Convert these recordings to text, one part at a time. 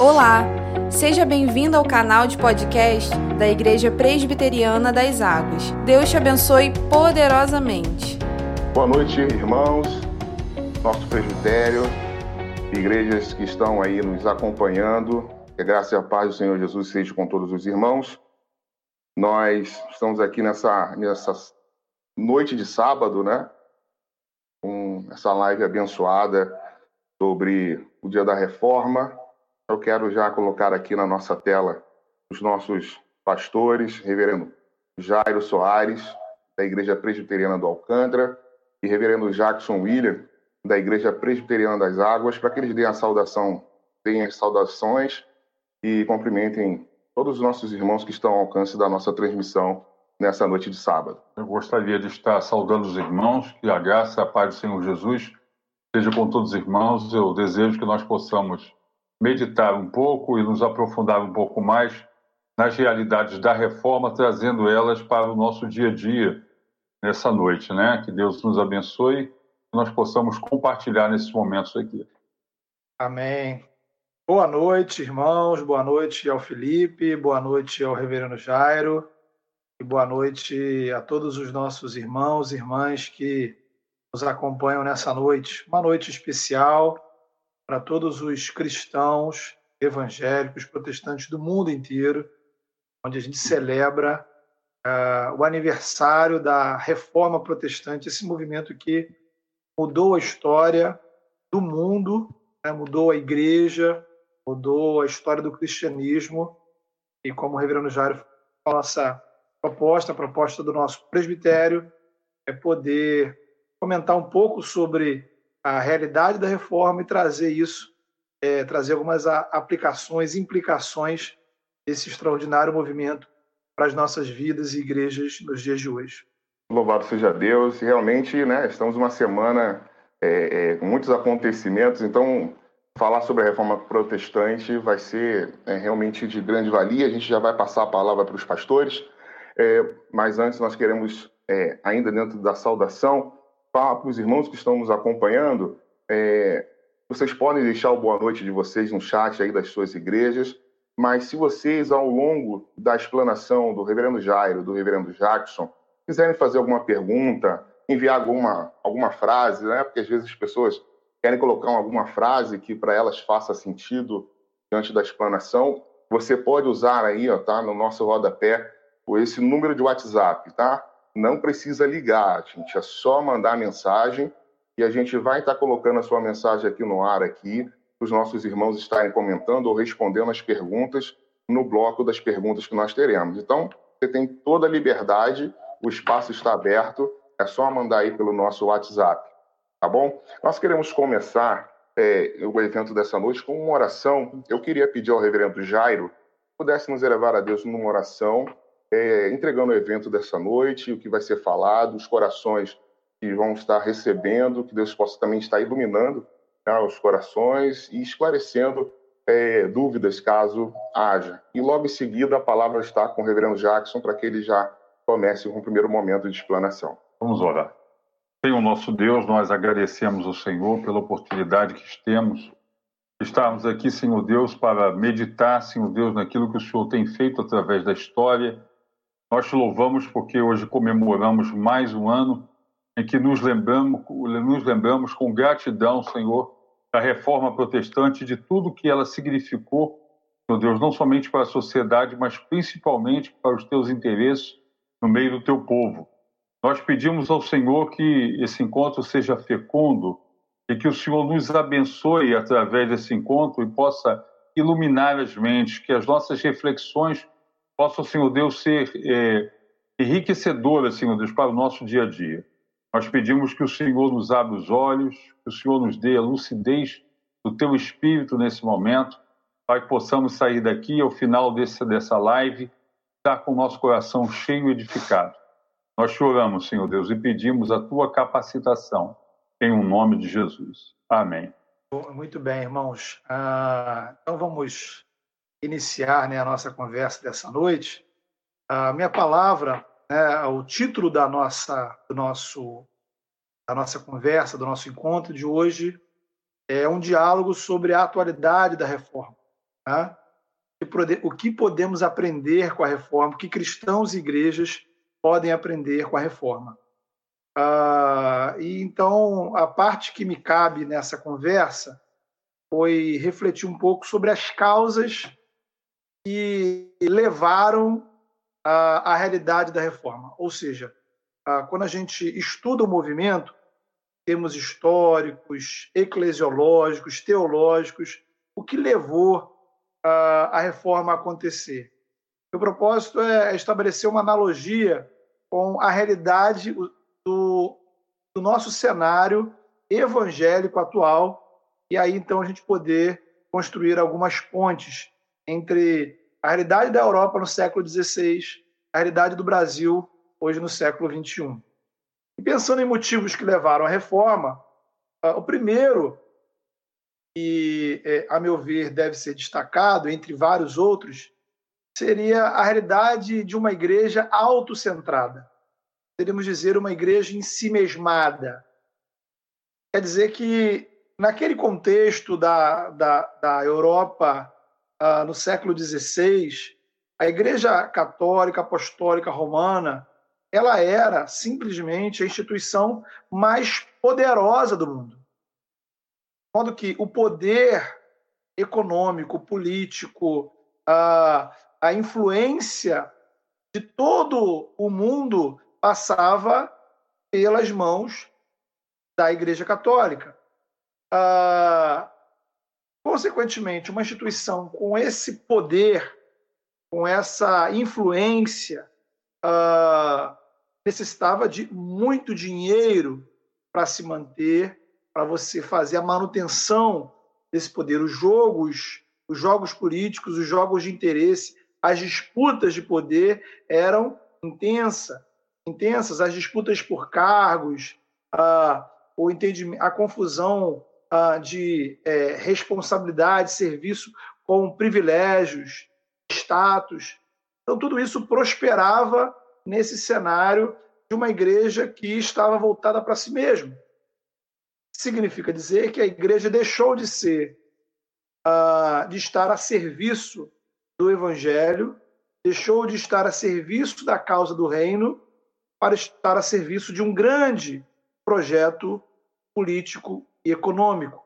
Olá, seja bem-vindo ao canal de podcast da Igreja Presbiteriana das Águas. Deus te abençoe poderosamente. Boa noite, irmãos, nosso presbitério, igrejas que estão aí nos acompanhando. Que a graça e a paz do Senhor Jesus seja com todos os irmãos. Nós estamos aqui nessa, nessa noite de sábado, né? Com essa live abençoada sobre o Dia da Reforma. Eu quero já colocar aqui na nossa tela os nossos pastores, reverendo Jairo Soares, da Igreja Presbiteriana do Alcântara, e reverendo Jackson William, da Igreja Presbiteriana das Águas, para que eles deem a saudação, deem as saudações e cumprimentem todos os nossos irmãos que estão ao alcance da nossa transmissão nessa noite de sábado. Eu gostaria de estar saudando os irmãos, que a graça a paz do Senhor Jesus seja com todos os irmãos. Eu desejo que nós possamos meditar um pouco e nos aprofundar um pouco mais nas realidades da reforma, trazendo elas para o nosso dia a dia nessa noite, né? Que Deus nos abençoe e nós possamos compartilhar nesses momentos aqui. Amém. Boa noite, irmãos. Boa noite ao Felipe, boa noite ao Reverendo Jairo e boa noite a todos os nossos irmãos e irmãs que nos acompanham nessa noite. Uma noite especial para todos os cristãos, evangélicos, protestantes do mundo inteiro, onde a gente celebra uh, o aniversário da Reforma Protestante, esse movimento que mudou a história do mundo, né, mudou a igreja, mudou a história do cristianismo. E como o reverendo Jairo a nossa proposta, a proposta do nosso presbitério, é poder comentar um pouco sobre a realidade da reforma e trazer isso, é, trazer algumas aplicações, implicações desse extraordinário movimento para as nossas vidas e igrejas nos dias de hoje. Louvado seja Deus. Realmente, né, estamos uma semana é, é, com muitos acontecimentos, então falar sobre a reforma protestante vai ser é, realmente de grande valia. A gente já vai passar a palavra para os pastores, é, mas antes nós queremos, é, ainda dentro da saudação, para os irmãos que estão nos acompanhando, é, vocês podem deixar o boa noite de vocês no chat aí das suas igrejas, mas se vocês, ao longo da explanação do reverendo Jairo, do reverendo Jackson, quiserem fazer alguma pergunta, enviar alguma, alguma frase, né? porque às vezes as pessoas querem colocar alguma frase que para elas faça sentido diante da explanação, você pode usar aí, ó, tá, no nosso rodapé, esse número de WhatsApp, tá? Não precisa ligar, gente, é só mandar mensagem e a gente vai estar colocando a sua mensagem aqui no ar aqui, os nossos irmãos estarem comentando ou respondendo as perguntas no bloco das perguntas que nós teremos. Então, você tem toda a liberdade, o espaço está aberto, é só mandar aí pelo nosso WhatsApp, tá bom? Nós queremos começar é, o evento dessa noite com uma oração. Eu queria pedir ao reverendo Jairo pudesse nos elevar a Deus numa oração é, entregando o evento dessa noite, o que vai ser falado, os corações que vão estar recebendo, que Deus possa também estar iluminando tá, os corações e esclarecendo é, dúvidas caso haja. E logo em seguida a palavra está com o reverendo Jackson para que ele já comece com o primeiro momento de explanação. Vamos orar. Senhor nosso Deus, nós agradecemos ao Senhor pela oportunidade que temos estarmos aqui, Senhor Deus, para meditar, Senhor Deus, naquilo que o Senhor tem feito através da história nós te louvamos porque hoje comemoramos mais um ano em que nos lembramos, nos lembramos com gratidão, Senhor, da reforma protestante, de tudo que ela significou, meu Deus, não somente para a sociedade, mas principalmente para os teus interesses no meio do teu povo. Nós pedimos ao Senhor que esse encontro seja fecundo e que o Senhor nos abençoe através desse encontro e possa iluminar as mentes, que as nossas reflexões possa, Senhor Deus, ser é, enriquecedora, Senhor Deus, para o nosso dia a dia. Nós pedimos que o Senhor nos abra os olhos, que o Senhor nos dê a lucidez do teu espírito nesse momento, para que possamos sair daqui ao final desse, dessa live, estar com o nosso coração cheio e edificado. Nós choramos, Senhor Deus, e pedimos a tua capacitação, em o um nome de Jesus. Amém. Muito bem, irmãos. Ah, então vamos iniciar né, a nossa conversa dessa noite, a minha palavra, né, o título da nossa, do nosso, da nossa conversa, do nosso encontro de hoje, é um diálogo sobre a atualidade da reforma. Tá? O que podemos aprender com a reforma? O que cristãos e igrejas podem aprender com a reforma? Ah, e então, a parte que me cabe nessa conversa foi refletir um pouco sobre as causas que levaram à, à realidade da reforma. Ou seja, ah, quando a gente estuda o movimento, temos históricos, eclesiológicos, teológicos, o que levou a, a reforma a acontecer. O propósito é estabelecer uma analogia com a realidade do, do nosso cenário evangélico atual, e aí então a gente poder construir algumas pontes entre a realidade da Europa no século XVI, a realidade do Brasil hoje no século XXI. E pensando em motivos que levaram à reforma, ah, o primeiro, e é, a meu ver deve ser destacado entre vários outros, seria a realidade de uma igreja autocentrada. Poderíamos dizer uma igreja em si mesmada. Quer dizer que, naquele contexto da, da, da Europa uh, no século XVI, a igreja católica apostólica romana ela era simplesmente a instituição mais poderosa do mundo. De modo que o poder econômico, político, a, a influência de todo o mundo passava pelas mãos da Igreja Católica. Ah, consequentemente, uma instituição com esse poder, com essa influência, ah, necessitava de muito dinheiro para se manter, para você fazer a manutenção desse poder. Os jogos, os jogos políticos, os jogos de interesse, as disputas de poder eram intensas intensas, as disputas por cargos, a, o entendimento, a confusão a, de é, responsabilidade, serviço com privilégios, status. Então, tudo isso prosperava nesse cenário de uma igreja que estava voltada para si mesma. Significa dizer que a igreja deixou de ser, uh, de estar a serviço do evangelho, deixou de estar a serviço da causa do reino para estar a serviço de um grande projeto político e econômico.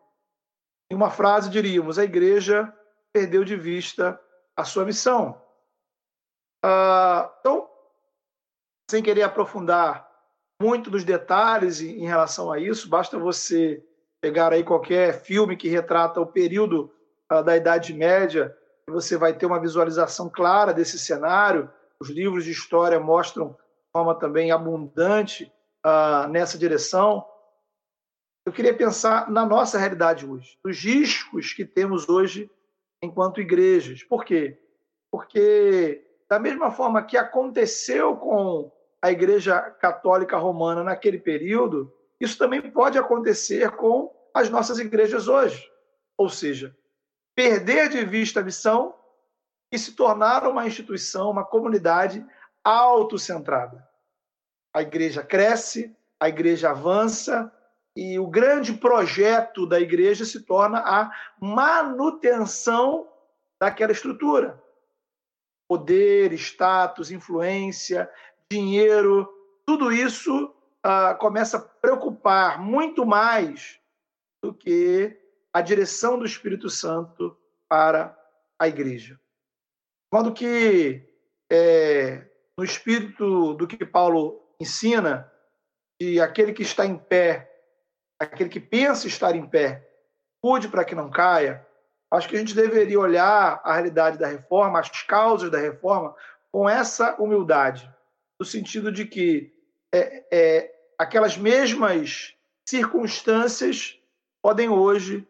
Em uma frase, diríamos: a igreja perdeu de vista a sua missão. Ah, então, sem querer aprofundar muito dos detalhes em relação a isso, basta você pegar aí qualquer filme que retrata o período ah, da Idade Média, você vai ter uma visualização clara desse cenário. Os livros de história mostram forma também abundante uh, nessa direção. Eu queria pensar na nossa realidade hoje, nos riscos que temos hoje enquanto igrejas. Por quê? Porque, da mesma forma que aconteceu com a Igreja Católica Romana naquele período, isso também pode acontecer com as nossas igrejas hoje. Ou seja, perder de vista a missão e se tornar uma instituição, uma comunidade autocentrada. A igreja cresce, a igreja avança e o grande projeto da igreja se torna a manutenção daquela estrutura. Poder, status, influência, dinheiro, tudo isso uh, começa a preocupar muito mais do que a direção do Espírito Santo para a igreja. Quando que é, no espírito do que Paulo ensina, que aquele que está em pé, aquele que pensa estar em pé, cuide para que não caia, acho que a gente deveria olhar a realidade da reforma, as causas da reforma, com essa humildade, no sentido de que é, é, aquelas mesmas circunstâncias podem hoje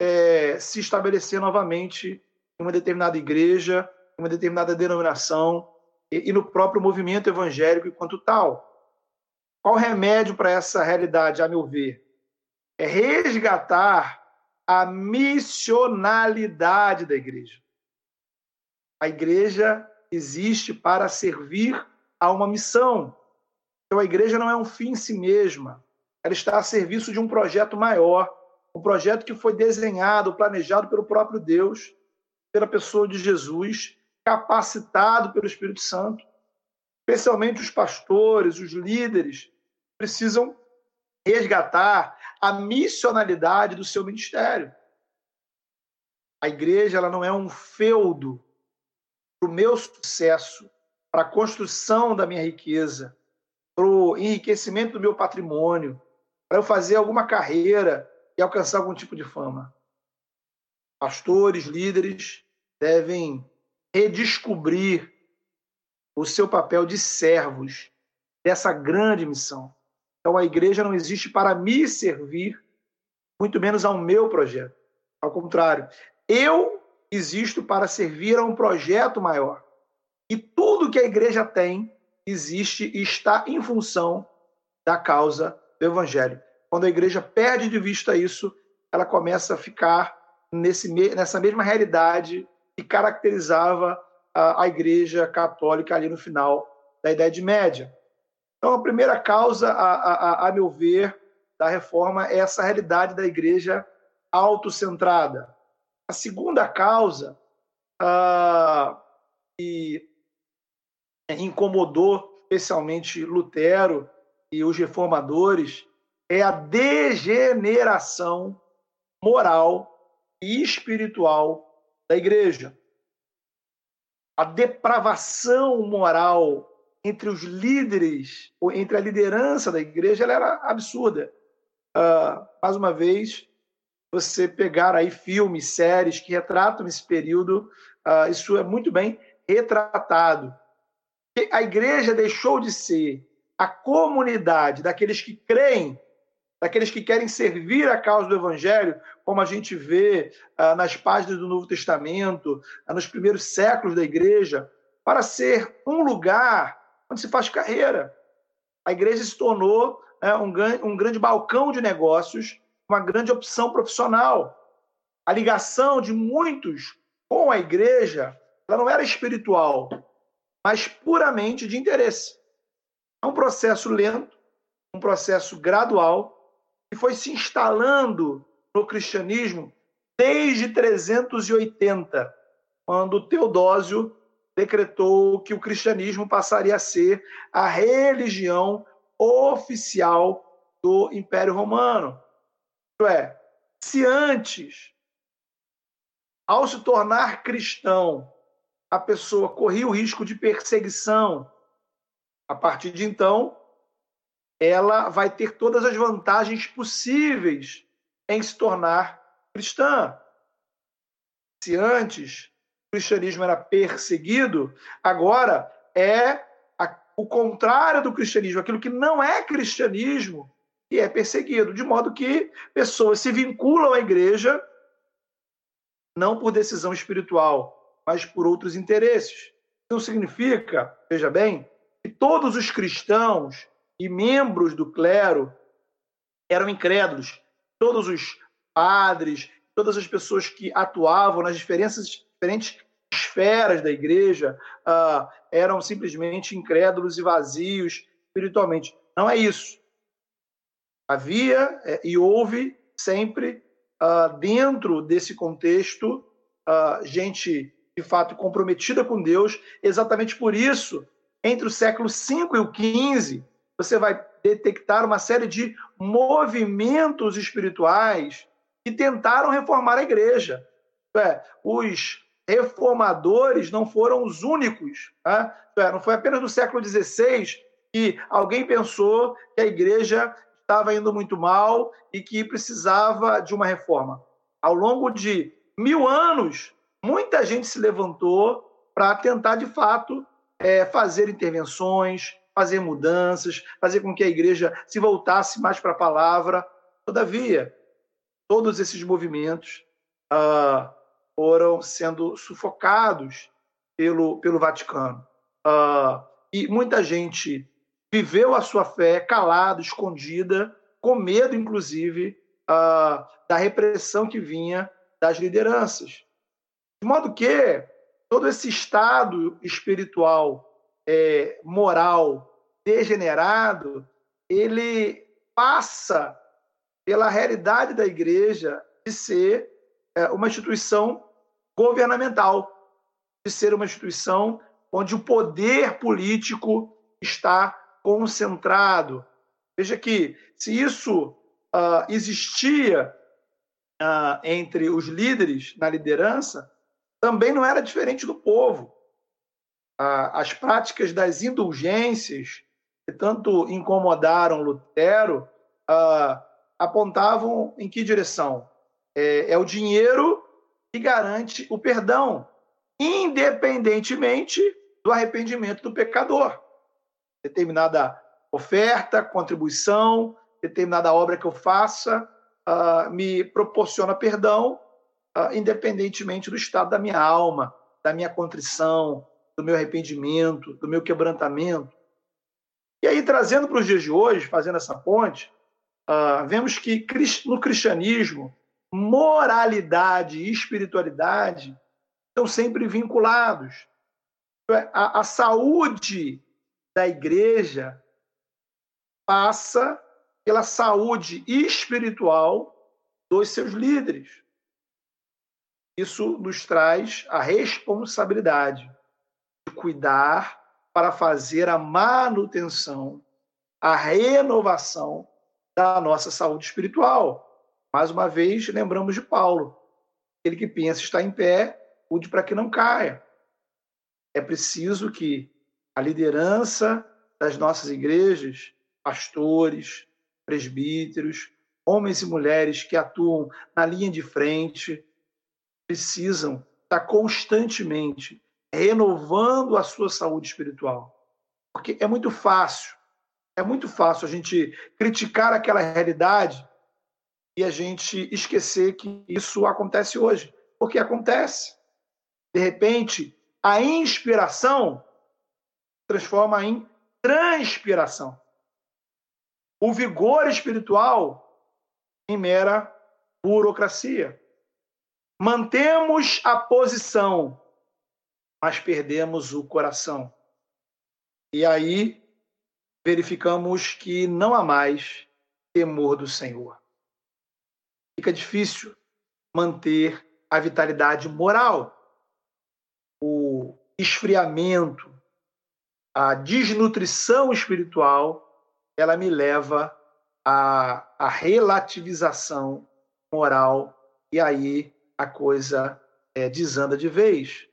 é, se estabelecer novamente em uma determinada igreja, em uma determinada denominação, e, e no próprio movimento evangélico enquanto tal. Qual remédio para essa realidade, a meu ver? É resgatar a missionalidade da igreja. A igreja existe para servir a uma missão. Então a igreja não é um fim em si mesma. Ela está a serviço de um projeto maior, um projeto que foi desenhado, planejado pelo próprio Deus pela pessoa de Jesus, capacitado pelo Espírito Santo. Especialmente os pastores, os líderes, precisam resgatar a missionalidade do seu ministério. A igreja ela não é um feudo para o meu sucesso, para a construção da minha riqueza, para o enriquecimento do meu patrimônio, para eu fazer alguma carreira e alcançar algum tipo de fama. Pastores, líderes devem redescobrir o seu papel de servos dessa grande missão. Então a igreja não existe para me servir, muito menos ao meu projeto. Ao contrário, eu existo para servir a um projeto maior. E tudo que a igreja tem existe e está em função da causa do evangelho. Quando a igreja perde de vista isso, ela começa a ficar nesse, nessa mesma realidade que caracterizava a, a igreja católica ali no final da Idade Média. Então, a primeira causa, a, a, a meu ver, da reforma é essa realidade da igreja autocentrada. A segunda causa uh, que incomodou especialmente Lutero e os reformadores é a degeneração moral e espiritual da igreja. A depravação moral entre os líderes, ou entre a liderança da igreja, ela era absurda. Uh, mais uma vez, você pegar aí filmes, séries que retratam esse período, uh, isso é muito bem retratado. A igreja deixou de ser a comunidade daqueles que creem, daqueles que querem servir a causa do evangelho, como a gente vê uh, nas páginas do Novo Testamento, nos primeiros séculos da igreja, para ser um lugar se faz carreira. A igreja se tornou uh, um, um grande balcão de negócios, uma grande opção profissional. A ligação de muitos com a igreja ela não era espiritual, mas puramente de interesse. É um processo lento, um processo gradual, que foi se instalando no cristianismo desde 380, quando Teodósio decretou que o cristianismo passaria a ser a religião oficial do Império Romano. Isto é, se antes, ao se tornar cristão, a pessoa corria o risco de perseguição. A partir de então, ela vai ter todas as vantagens possíveis em se tornar cristã. Se antes cristianismo era perseguido, agora é a, o contrário do cristianismo, aquilo que não é cristianismo e é perseguido, de modo que pessoas se vinculam à igreja não por decisão espiritual, mas por outros interesses. Não significa, veja bem, que todos os cristãos e membros do clero eram incrédulos. Todos os padres, todas as pessoas que atuavam nas diferentes esferas da igreja uh, eram simplesmente incrédulos e vazios espiritualmente. Não é isso. Havia é, e houve sempre, uh, dentro desse contexto, uh, gente de fato comprometida com Deus. Exatamente por isso, entre o século V e o XV, você vai detectar uma série de movimentos espirituais que tentaram reformar a igreja. É, os reformadores não foram os únicos. Né? Não foi apenas no século XVI que alguém pensou que a igreja estava indo muito mal e que precisava de uma reforma. Ao longo de mil anos, muita gente se levantou para tentar, de fato, é, fazer intervenções, fazer mudanças, fazer com que a igreja se voltasse mais para a palavra. Todavia, todos esses movimentos ah, foram sendo sufocados pelo, pelo Vaticano. Ah, e muita gente viveu a sua fé calada, escondida, com medo, inclusive, ah, da repressão que vinha das lideranças. De modo que todo esse estado espiritual, é, moral, degenerado, ele passa pela realidade da igreja de ser uma instituição governamental, de ser uma instituição onde o poder político está concentrado. Veja que, se isso uh, existia uh, entre os líderes na liderança, também não era diferente do povo. Uh, as práticas das indulgências, que tanto incomodaram Lutero, apontavam em que direção? É, é o dinheiro que garante o perdão, independentemente do arrependimento do pecador. Determinada oferta, contribuição, determinada obra que eu faça uh, me proporciona perdão, uh, independentemente do estado da minha alma, da minha contrição, do meu arrependimento, do meu quebrantamento. E aí, trazendo para os dias de hoje, fazendo essa ponte, uh, vemos que no cristianismo, moralidade e espiritualidade estão sempre vinculados. A, a saúde da igreja passa pela saúde espiritual dos seus líderes. Isso nos traz a responsabilidade de cuidar para fazer a manutenção, a renovação da nossa saúde espiritual. Mais uma vez, lembramos de Paulo. Ele que pensa estar em pé, cuide para que não caia. É preciso que a liderança das nossas igrejas, pastores, presbíteros, homens e mulheres que atuam na linha de frente, precisam estar constantemente renovando a sua saúde espiritual. Porque é muito fácil, é muito fácil a gente criticar aquela realidade e a gente esquecer que isso acontece hoje. Porque acontece. De repente, a inspiração transforma em transpiração o vigor espiritual em mera burocracia. Mantemos a posição, mas perdemos o coração. E aí verificamos que não há mais temor do Senhor. Fica difícil manter a vitalidade moral. O esfriamento, a desnutrição espiritual ela me leva à, à relativização moral e aí a coisa é, desanda de vez.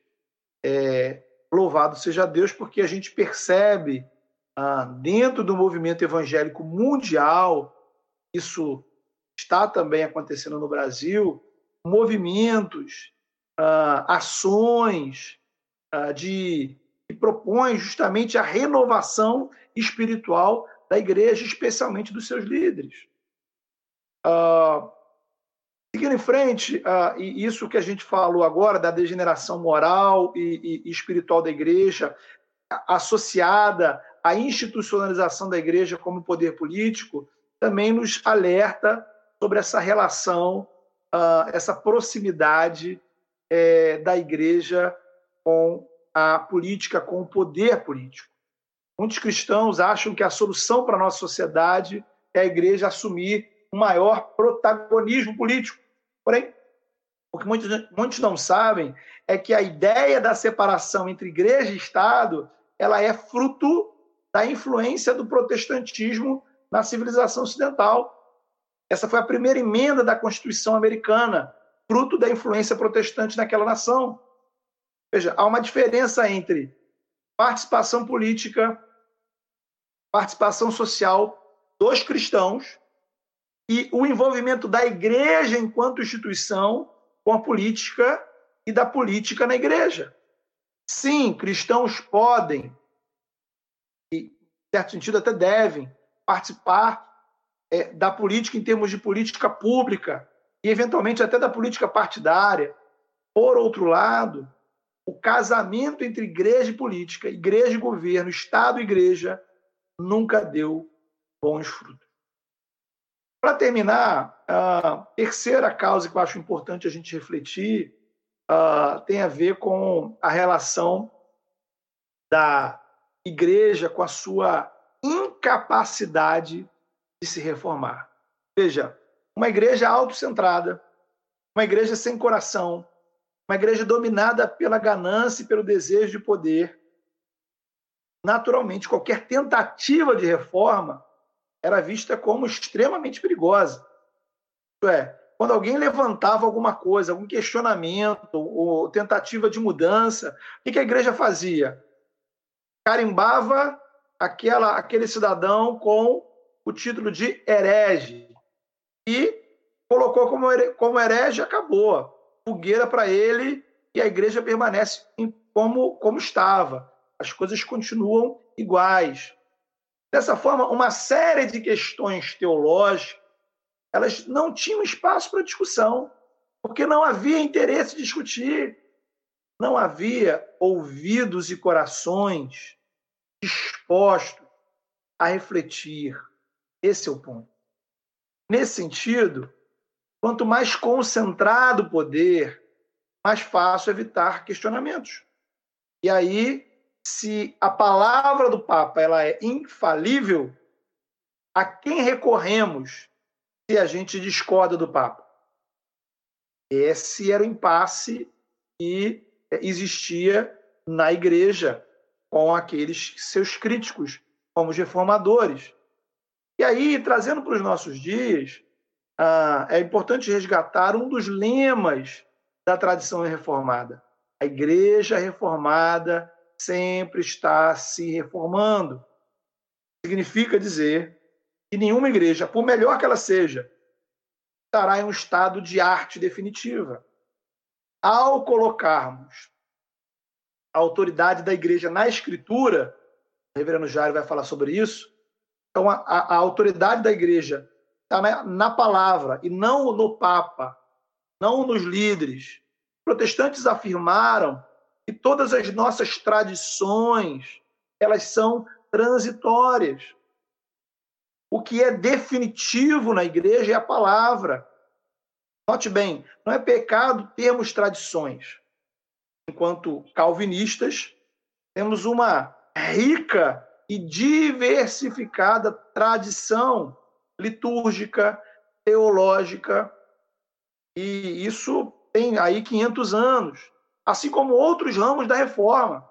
É, louvado seja Deus, porque a gente percebe ah, dentro do movimento evangélico mundial, isso está também acontecendo no Brasil, movimentos, ah, ações ah, de que propõem justamente a renovação espiritual da igreja, especialmente dos seus líderes. Uh, seguindo em frente, uh, e isso que a gente falou agora da degeneração moral e, e, e espiritual da igreja, associada à institucionalização da igreja como poder político, também nos alerta sobre essa relação, uh, essa proximidade é, da igreja com a política, com o poder político. Muitos cristãos acham que a solução para a nossa sociedade é a igreja assumir um maior protagonismo político. Porém, o que muitos, muitos não sabem é que a ideia da separação entre igreja e Estado ela é fruto da influência do protestantismo na civilização ocidental. Essa foi a primeira emenda da Constituição americana, fruto da influência protestante naquela nação. Veja, há uma diferença entre participação política participação social dos cristãos e o envolvimento da igreja enquanto instituição com a política e da política na igreja. Sim, cristãos podem, e em certo sentido até devem, participar é, da política em termos de política pública e, eventualmente, até da política partidária. Por outro lado, o casamento entre igreja e política, igreja e governo, Estado e igreja, nunca deu bons frutos. Para terminar, a terceira causa que eu acho importante a gente refletir tem a ver com a relação da igreja com a sua incapacidade de se reformar. Veja, uma igreja autocentrada, uma igreja sem coração, uma igreja dominada pela ganância e pelo desejo de poder. Naturalmente, qualquer tentativa de reforma era vista como extremamente perigosa. Isto é, quando alguém levantava alguma coisa, algum questionamento ou tentativa de mudança, o que a igreja fazia? Carimbava aquela, aquele cidadão com o título de herege e colocou como, como herege, acabou. Fogueira para ele e a igreja permanece como, como estava. As coisas continuam iguais. Dessa forma, uma série de questões teológicas elas não tinham espaço para discussão, porque não havia interesse de discutir, não havia ouvidos e corações dispostos a refletir. Esse é o ponto. Nesse sentido, quanto mais concentrado o poder, mais fácil evitar questionamentos. E aí, se a palavra do Papa ela é infalível, a quem recorremos se a gente discorda do Papa? Esse era o impasse que existia na igreja com aqueles seus críticos, como os reformadores. E aí, trazendo para os nossos dias, ah, é importante resgatar um dos lemas da tradição reformada. A igreja reformada sempre está se reformando. Significa dizer que nenhuma igreja, por melhor que ela seja, estará em um estado de arte definitiva. Ao colocarmos a autoridade da igreja na escritura, o reverendo Jairo vai falar sobre isso, então a, a, a autoridade da igreja está na, na palavra e não no Papa, não nos líderes. Protestantes afirmaram que todas as nossas tradições elas são transitórias. O que é definitivo na igreja é a palavra. Note bem, não é pecado termos tradições. Enquanto calvinistas, temos uma rica e diversificada tradição litúrgica, teológica, e isso tem aí 500 anos, assim como outros ramos da reforma,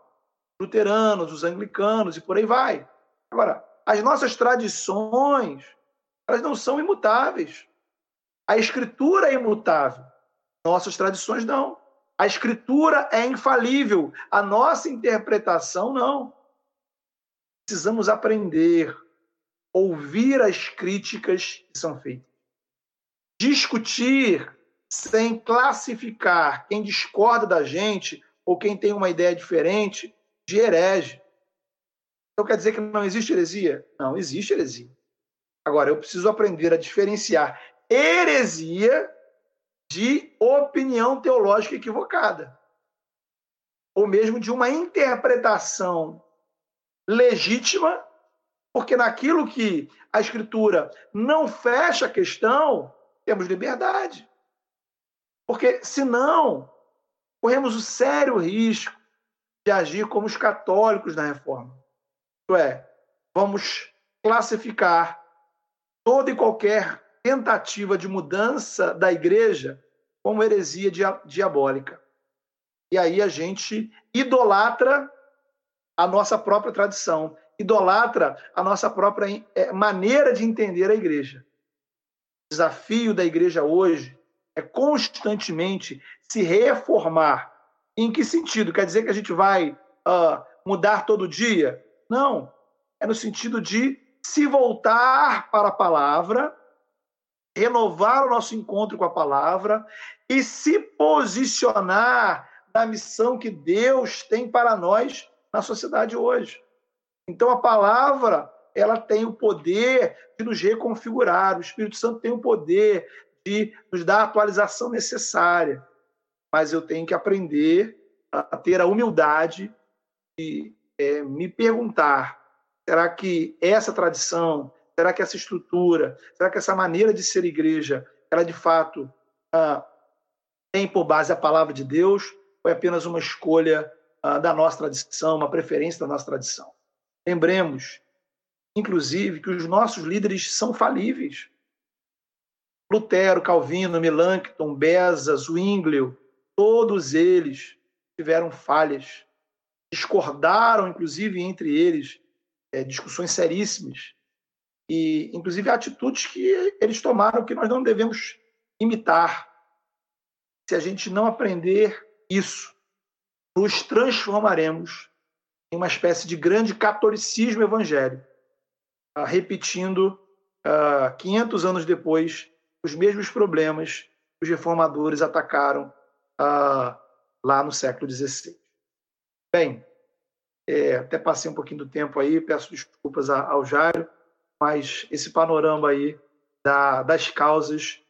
luteranos, os anglicanos e por aí vai. Agora, as nossas tradições, elas não são imutáveis. A escritura é imutável, nossas tradições não. A escritura é infalível, a nossa interpretação não. Precisamos aprender ouvir as críticas que são feitas. Discutir sem classificar quem discorda da gente ou quem tem uma ideia diferente de herege. Então quer dizer que não existe heresia? Não, existe heresia. Agora, eu preciso aprender a diferenciar heresia de opinião teológica equivocada. Ou mesmo de uma interpretação legítima porque naquilo que a Escritura não fecha a questão, temos liberdade. Porque, senão, corremos o sério risco de agir como os católicos na reforma. Isto é, vamos classificar toda e qualquer tentativa de mudança da igreja como heresia diabólica. E aí a gente idolatra a nossa própria tradição idolatra a nossa própria é, maneira de entender a igreja. O desafio da igreja hoje é constantemente se reformar. Em que sentido? Quer dizer que a gente vai uh, mudar todo dia? Não. É no sentido de se voltar para a palavra, renovar o nosso encontro com a palavra e se posicionar na missão que Deus tem para nós na sociedade hoje. Então a palavra, ela tem o poder de nos reconfigurar, o Espírito Santo tem o poder de nos dar a atualização necessária. Mas eu tenho que aprender a ter a humildade de é, me perguntar: será que essa tradição, será que essa estrutura, será que essa maneira de ser igreja, ela de fato ah, tem por base a palavra de Deus ou é apenas uma escolha da nossa tradição, uma preferência da nossa tradição? Lembremos, inclusive, que os nossos líderes são falíveis. Lutero, Calvino, Melanchthon, Beza, Zwinglio, Todos eles tiveram falhas, discordaram, inclusive, entre eles, é, discussões seríssimas, e, inclusive, atitudes que eles tomaram que nós não devemos imitar. Se a gente não aprender isso, nos transformaremos em uma espécie de grande catolicismo evangélico, uh, repetindo uh, ah, 500 anos depois os mesmos problemas que os reformadores atacaram uh, lá no século XVI. Bem, é, até passei um pouquinho do tempo aí, peço desculpas ao Jairo, mas esse panorama aí da, das causas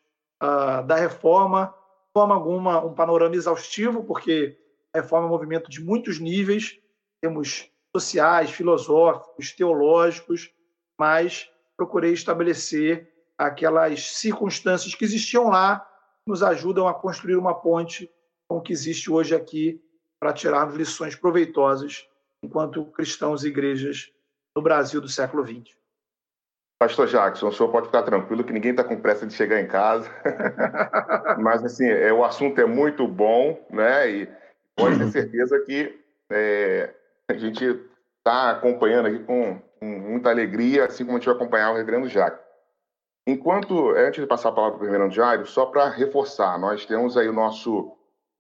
da reforma, de forma alguma um panorama exaustivo, porque reforma é um movimento de muitos níveis, temos sociais, filosóficos, teológicos, mas procurei estabelecer aquelas circunstâncias que existiam lá, nos ajudam a construir uma ponte com o que existe hoje aqui, para tirarmos lições proveitosas enquanto cristãos e igrejas no Brasil do século XX. Pastor Jackson, o senhor pode ficar tranquilo que ninguém está com pressa de chegar em casa. Mas, assim, é, o assunto é muito bom, né? E pode ter certeza que é, a gente está acompanhando aqui com, com, muita alegria, assim como a gente vai acompanhar o reverendo Jairo. Enquanto, antes de passar a palavra para o reverendo Jairo, só para reforçar, nós temos aí o nosso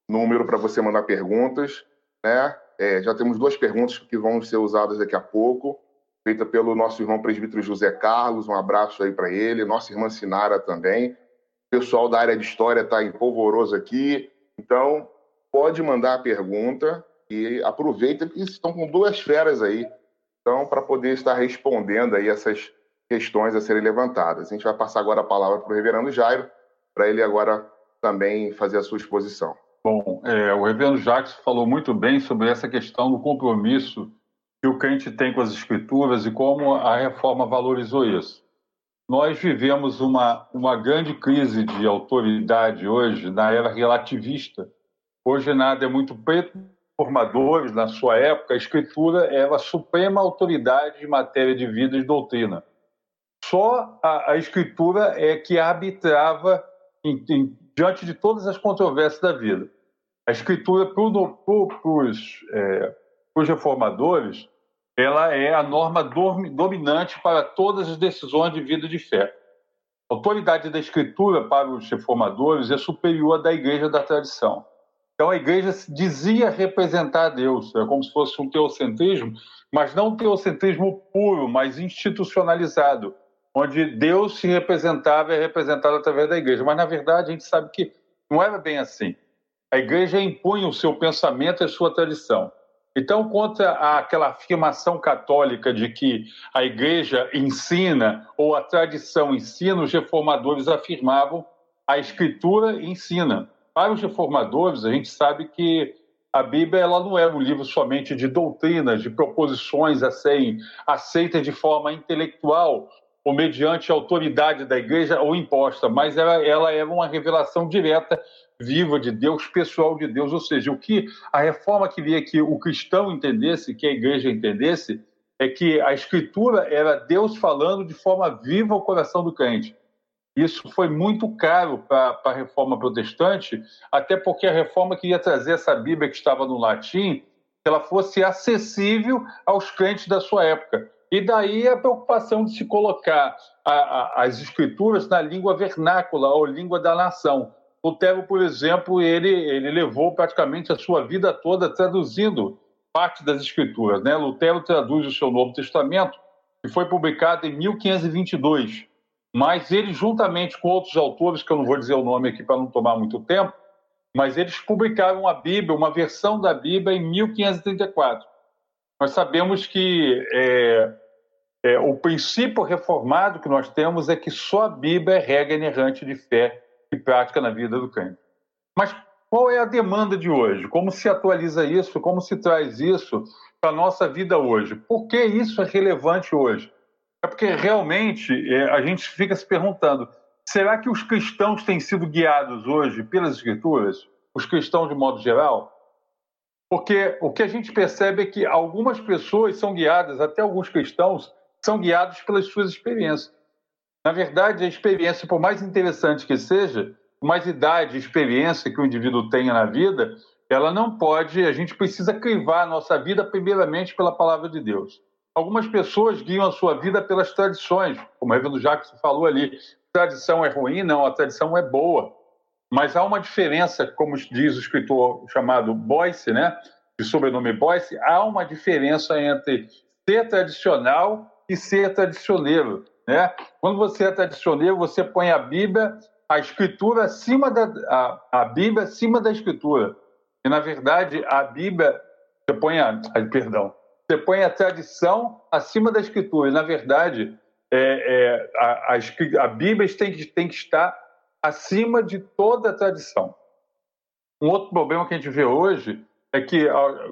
número para você mandar perguntas, né? É, já temos duas perguntas que vão ser usadas daqui a pouco, feita pelo nosso irmão presbítero José Carlos, um abraço aí para ele, nossa irmã Sinara também. O pessoal da área de história está em polvoroso aqui, então pode mandar a pergunta e aproveita que estão com duas feras aí, então para poder estar respondendo aí essas questões a serem levantadas. A gente vai passar agora a palavra para o reverendo Jairo, para ele agora também fazer a sua exposição. Bom, é, o reverendo Jacques falou muito bem sobre essa questão do compromisso que o crente tem com as escrituras e como a reforma valorizou isso. Nós vivemos uma, uma grande crise de autoridade hoje na era relativista, Hoje nada é muito preto. Formadores, na sua época, a escritura era a suprema autoridade em matéria de vida e doutrina. Só a, a escritura é que arbitrava em, em, diante de todas as controvérsias da vida. A escritura, para os é, reformadores, ela é a norma dominante para todas as decisões de vida de fé. A autoridade da escritura para os reformadores é superior à da igreja da tradição. Então a igreja dizia representar Deus, é como se fosse um teocentrismo, mas não um teocentrismo puro, mas institucionalizado, onde Deus se representava e é representado através da igreja. Mas na verdade a gente sabe que não era bem assim. A igreja impunha o seu pensamento e a sua tradição. Então, contra aquela afirmação católica de que a igreja ensina ou a tradição ensina, os reformadores afirmavam a escritura ensina. Para os reformadores, a gente sabe que a Bíblia ela não é um livro somente de doutrinas, de proposições a serem aceitas de forma intelectual ou mediante a autoridade da igreja ou imposta, mas ela, ela é uma revelação direta, viva de Deus, pessoal de Deus. Ou seja, o que a reforma queria que o cristão entendesse, que a igreja entendesse, é que a escritura era Deus falando de forma viva ao coração do crente. Isso foi muito caro para a reforma protestante, até porque a reforma queria trazer essa Bíblia que estava no latim, que ela fosse acessível aos crentes da sua época. E daí a preocupação de se colocar a, a, as escrituras na língua vernácula ou língua da nação. Lutero, por exemplo, ele, ele levou praticamente a sua vida toda traduzindo parte das escrituras. Né? Lutero traduz o seu Novo Testamento, que foi publicado em 1522 mas ele, juntamente com outros autores, que eu não vou dizer o nome aqui para não tomar muito tempo, mas eles publicaram a Bíblia, uma versão da Bíblia, em 1534. Nós sabemos que é, é, o princípio reformado que nós temos é que só a Bíblia é regra inerrante de fé e prática na vida do crente. Mas qual é a demanda de hoje? Como se atualiza isso? Como se traz isso para a nossa vida hoje? Por que isso é relevante hoje? É porque realmente é, a gente fica se perguntando: será que os cristãos têm sido guiados hoje pelas Escrituras? Os cristãos de modo geral? Porque o que a gente percebe é que algumas pessoas são guiadas, até alguns cristãos, são guiados pelas suas experiências. Na verdade, a experiência, por mais interessante que seja, mais idade, experiência que o indivíduo tenha na vida, ela não pode, a gente precisa crivar a nossa vida primeiramente pela palavra de Deus. Algumas pessoas guiam a sua vida pelas tradições, como o Reverendo Jacques falou ali. Tradição é ruim? Não, a tradição é boa. Mas há uma diferença, como diz o escritor chamado Boyce, né, de sobrenome Boyce, há uma diferença entre ser tradicional e ser tradicioneiro. Né? Quando você é tradicioneiro, você põe a Bíblia, a Escritura acima da a, a Bíblia acima da Escritura. E na verdade a Bíblia você põe a, perdão, você põe a tradição acima da Escritura. E na verdade é, é, a, a, a Bíblia tem que, tem que estar acima de toda a tradição. Um outro problema que a gente vê hoje é que,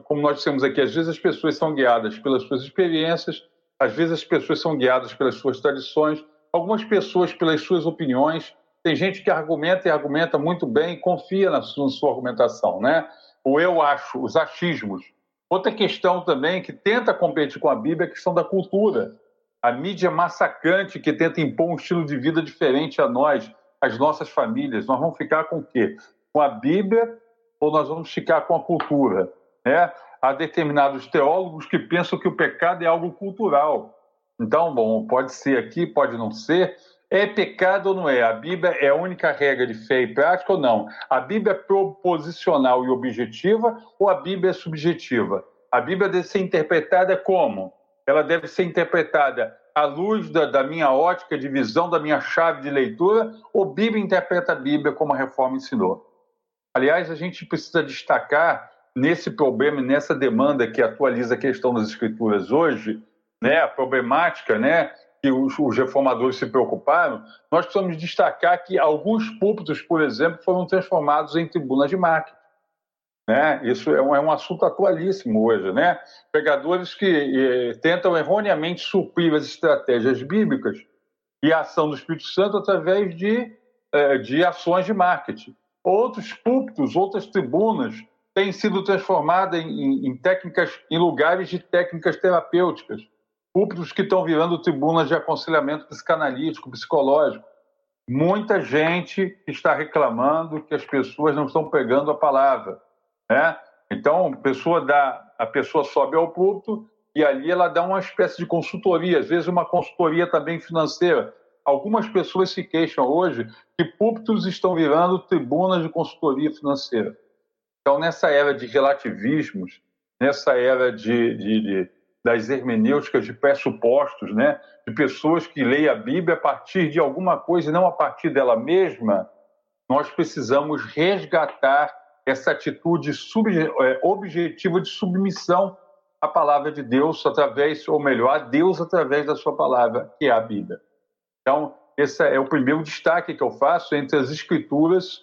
como nós dissemos aqui, às vezes as pessoas são guiadas pelas suas experiências, às vezes as pessoas são guiadas pelas suas tradições, algumas pessoas pelas suas opiniões. Tem gente que argumenta e argumenta muito bem e confia na sua, na sua argumentação, né? O eu acho, os achismos. Outra questão também que tenta competir com a Bíblia é a questão da cultura. A mídia massacrante que tenta impor um estilo de vida diferente a nós, as nossas famílias. Nós vamos ficar com o quê? Com a Bíblia ou nós vamos ficar com a cultura? Né? Há determinados teólogos que pensam que o pecado é algo cultural. Então, bom, pode ser aqui, pode não ser. É pecado ou não é? A Bíblia é a única regra de fé e prática ou não? A Bíblia é proposicional e objetiva ou a Bíblia é subjetiva? A Bíblia deve ser interpretada como? Ela deve ser interpretada à luz da, da, minha ótica de visão, da minha chave de leitura, ou Bíblia interpreta a Bíblia como a reforma ensinou? Aliás, a gente precisa destacar nesse problema, nessa demanda que atualiza a questão das escrituras hoje, né, a problemática, né, que os, os, reformadores se preocuparam, nós precisamos destacar que alguns púlpitos, por exemplo, foram transformados em tribunas de marketing. Né? Isso é um, é um assunto atualíssimo hoje. Né? Pregadores que tentam erroneamente suprir as estratégias bíblicas e a ação do Espírito Santo através de, eh, de ações de marketing. Outros púlpitos, outras tribunas têm sido transformadas em, em técnicas, em lugares de técnicas terapêuticas. Púlpitos que estão virando tribunas de aconselhamento psicanalítico, psicológico. Muita gente está reclamando que as pessoas não estão pegando a palavra né? Então, a pessoa, dá, a pessoa sobe ao púlpito e ali ela dá uma espécie de consultoria, às vezes uma consultoria também financeira. Algumas pessoas se queixam hoje que púlpitos estão virando tribunas de consultoria financeira. Então, nessa era de relativismos, nessa era de, de, de das hermenêuticas de pressupostos, né? de pessoas que leem a Bíblia a partir de alguma coisa e não a partir dela mesma, nós precisamos resgatar essa atitude sub, é, objetiva de submissão à palavra de Deus através, ou melhor, a Deus através da sua palavra, que é a Bíblia. Então, esse é o primeiro destaque que eu faço entre as escrituras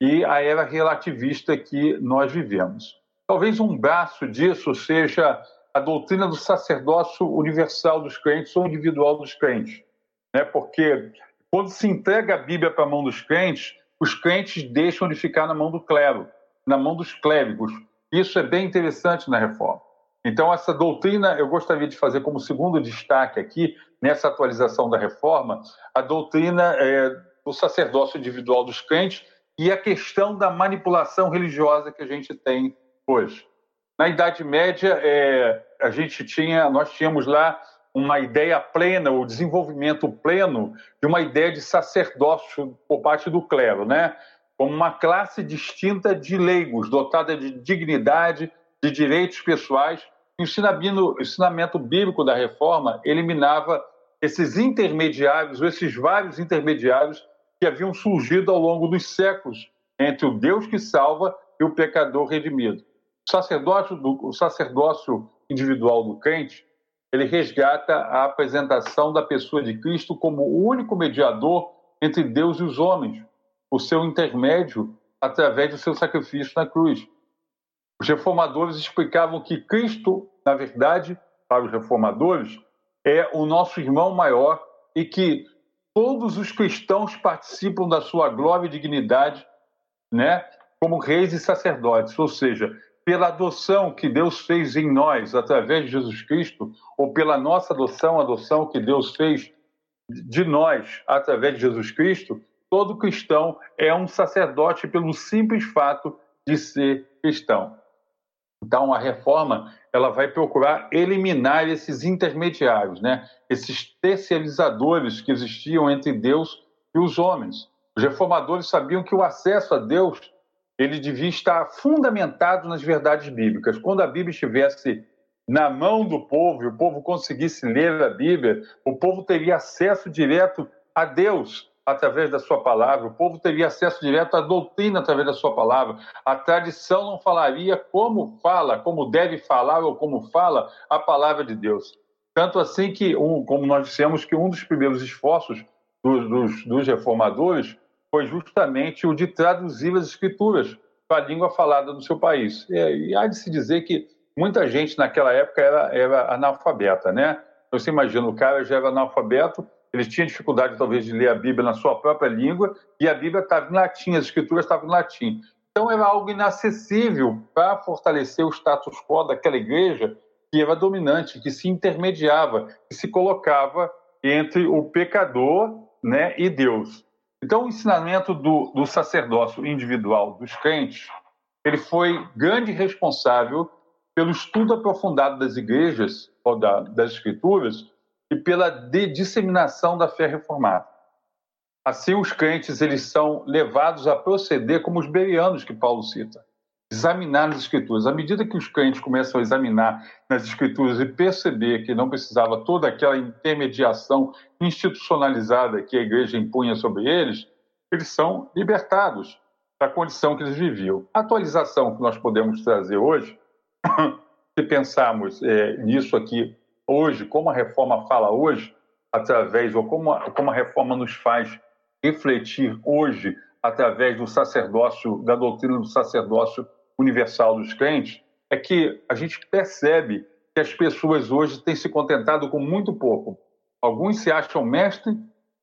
e a era relativista que nós vivemos. Talvez um braço disso seja a doutrina do sacerdócio universal dos crentes ou individual dos crentes, né? Porque quando se entrega a Bíblia para a mão dos crentes, os crentes deixam de ficar na mão do clero na mão dos clérigos. Isso é bem interessante na reforma. Então, essa doutrina, eu gostaria de fazer como segundo destaque aqui, nessa atualização da reforma, a doutrina é, do sacerdócio individual dos crentes e a questão da manipulação religiosa que a gente tem hoje. Na Idade Média, é, a gente tinha, nós tínhamos lá uma ideia plena, o desenvolvimento pleno de uma ideia de sacerdócio por parte do clero, né? como uma classe distinta de leigos, dotada de dignidade, de direitos pessoais. O ensinamento bíblico da reforma eliminava esses intermediários, ou esses vários intermediários que haviam surgido ao longo dos séculos entre o Deus que salva e o pecador redimido. Sacerdócio, do, o sacerdócio individual do crente, ele resgata a apresentação da pessoa de Cristo como o único mediador entre Deus e os homens, o seu intermédio através do seu sacrifício na cruz. Os reformadores explicavam que Cristo, na verdade, para os reformadores, é o nosso irmão maior e que todos os cristãos participam da sua glória e dignidade, né, como reis e sacerdotes, ou seja, pela adoção que Deus fez em nós através de Jesus Cristo, ou pela nossa adoção, adoção que Deus fez de nós através de Jesus Cristo, todo cristão é um sacerdote pelo simples fato de ser cristão. Então, a reforma ela vai procurar eliminar esses intermediários, né? esses terceirizadores que existiam entre Deus e os homens. Os reformadores sabiam que o acesso a Deus ele devia estar fundamentado nas verdades bíblicas. Quando a Bíblia estivesse na mão do povo e o povo conseguisse ler a Bíblia, o povo teria acesso direto a Deus através da sua palavra, o povo teria acesso direto à doutrina através da sua palavra. A tradição não falaria como fala, como deve falar ou como fala a palavra de Deus. Tanto assim que, um, como nós dissemos, que um dos primeiros esforços dos, dos, dos reformadores foi justamente o de traduzir as escrituras para a língua falada no seu país. E, e há de se dizer que muita gente naquela época era, era analfabeta, né? Você imagina, o cara já era analfabeto, ele tinha dificuldade talvez de ler a Bíblia na sua própria língua e a Bíblia estava em latim, as escrituras estavam em latim. Então era algo inacessível para fortalecer o status quo daquela igreja que era dominante, que se intermediava, que se colocava entre o pecador né, e Deus. Então, o ensinamento do, do sacerdócio individual dos crentes, ele foi grande responsável pelo estudo aprofundado das igrejas, ou da, das escrituras, e pela disseminação da fé reformada. Assim, os crentes eles são levados a proceder como os berianos que Paulo cita, examinar as escrituras. À medida que os crentes começam a examinar nas escrituras e perceber que não precisava toda aquela intermediação institucionalizada que a igreja impunha sobre eles, eles são libertados da condição que eles viviam. A atualização que nós podemos trazer hoje, se pensarmos é, nisso aqui hoje, como a reforma fala hoje, através, ou como a, como a reforma nos faz refletir hoje, através do sacerdócio, da doutrina do sacerdócio universal dos crentes, é que a gente percebe que as pessoas hoje têm se contentado com muito pouco. Alguns se acham mestres,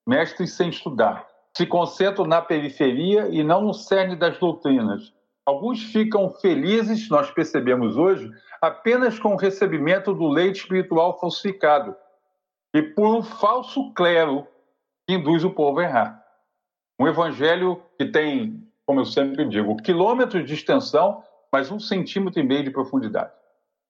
mestres sem estudar. Se concentram na periferia e não no cerne das doutrinas. Alguns ficam felizes, nós percebemos hoje, apenas com o recebimento do leite espiritual falsificado e por um falso clero que induz o povo a errar. Um evangelho que tem, como eu sempre digo, quilômetros de extensão, mas um centímetro e meio de profundidade.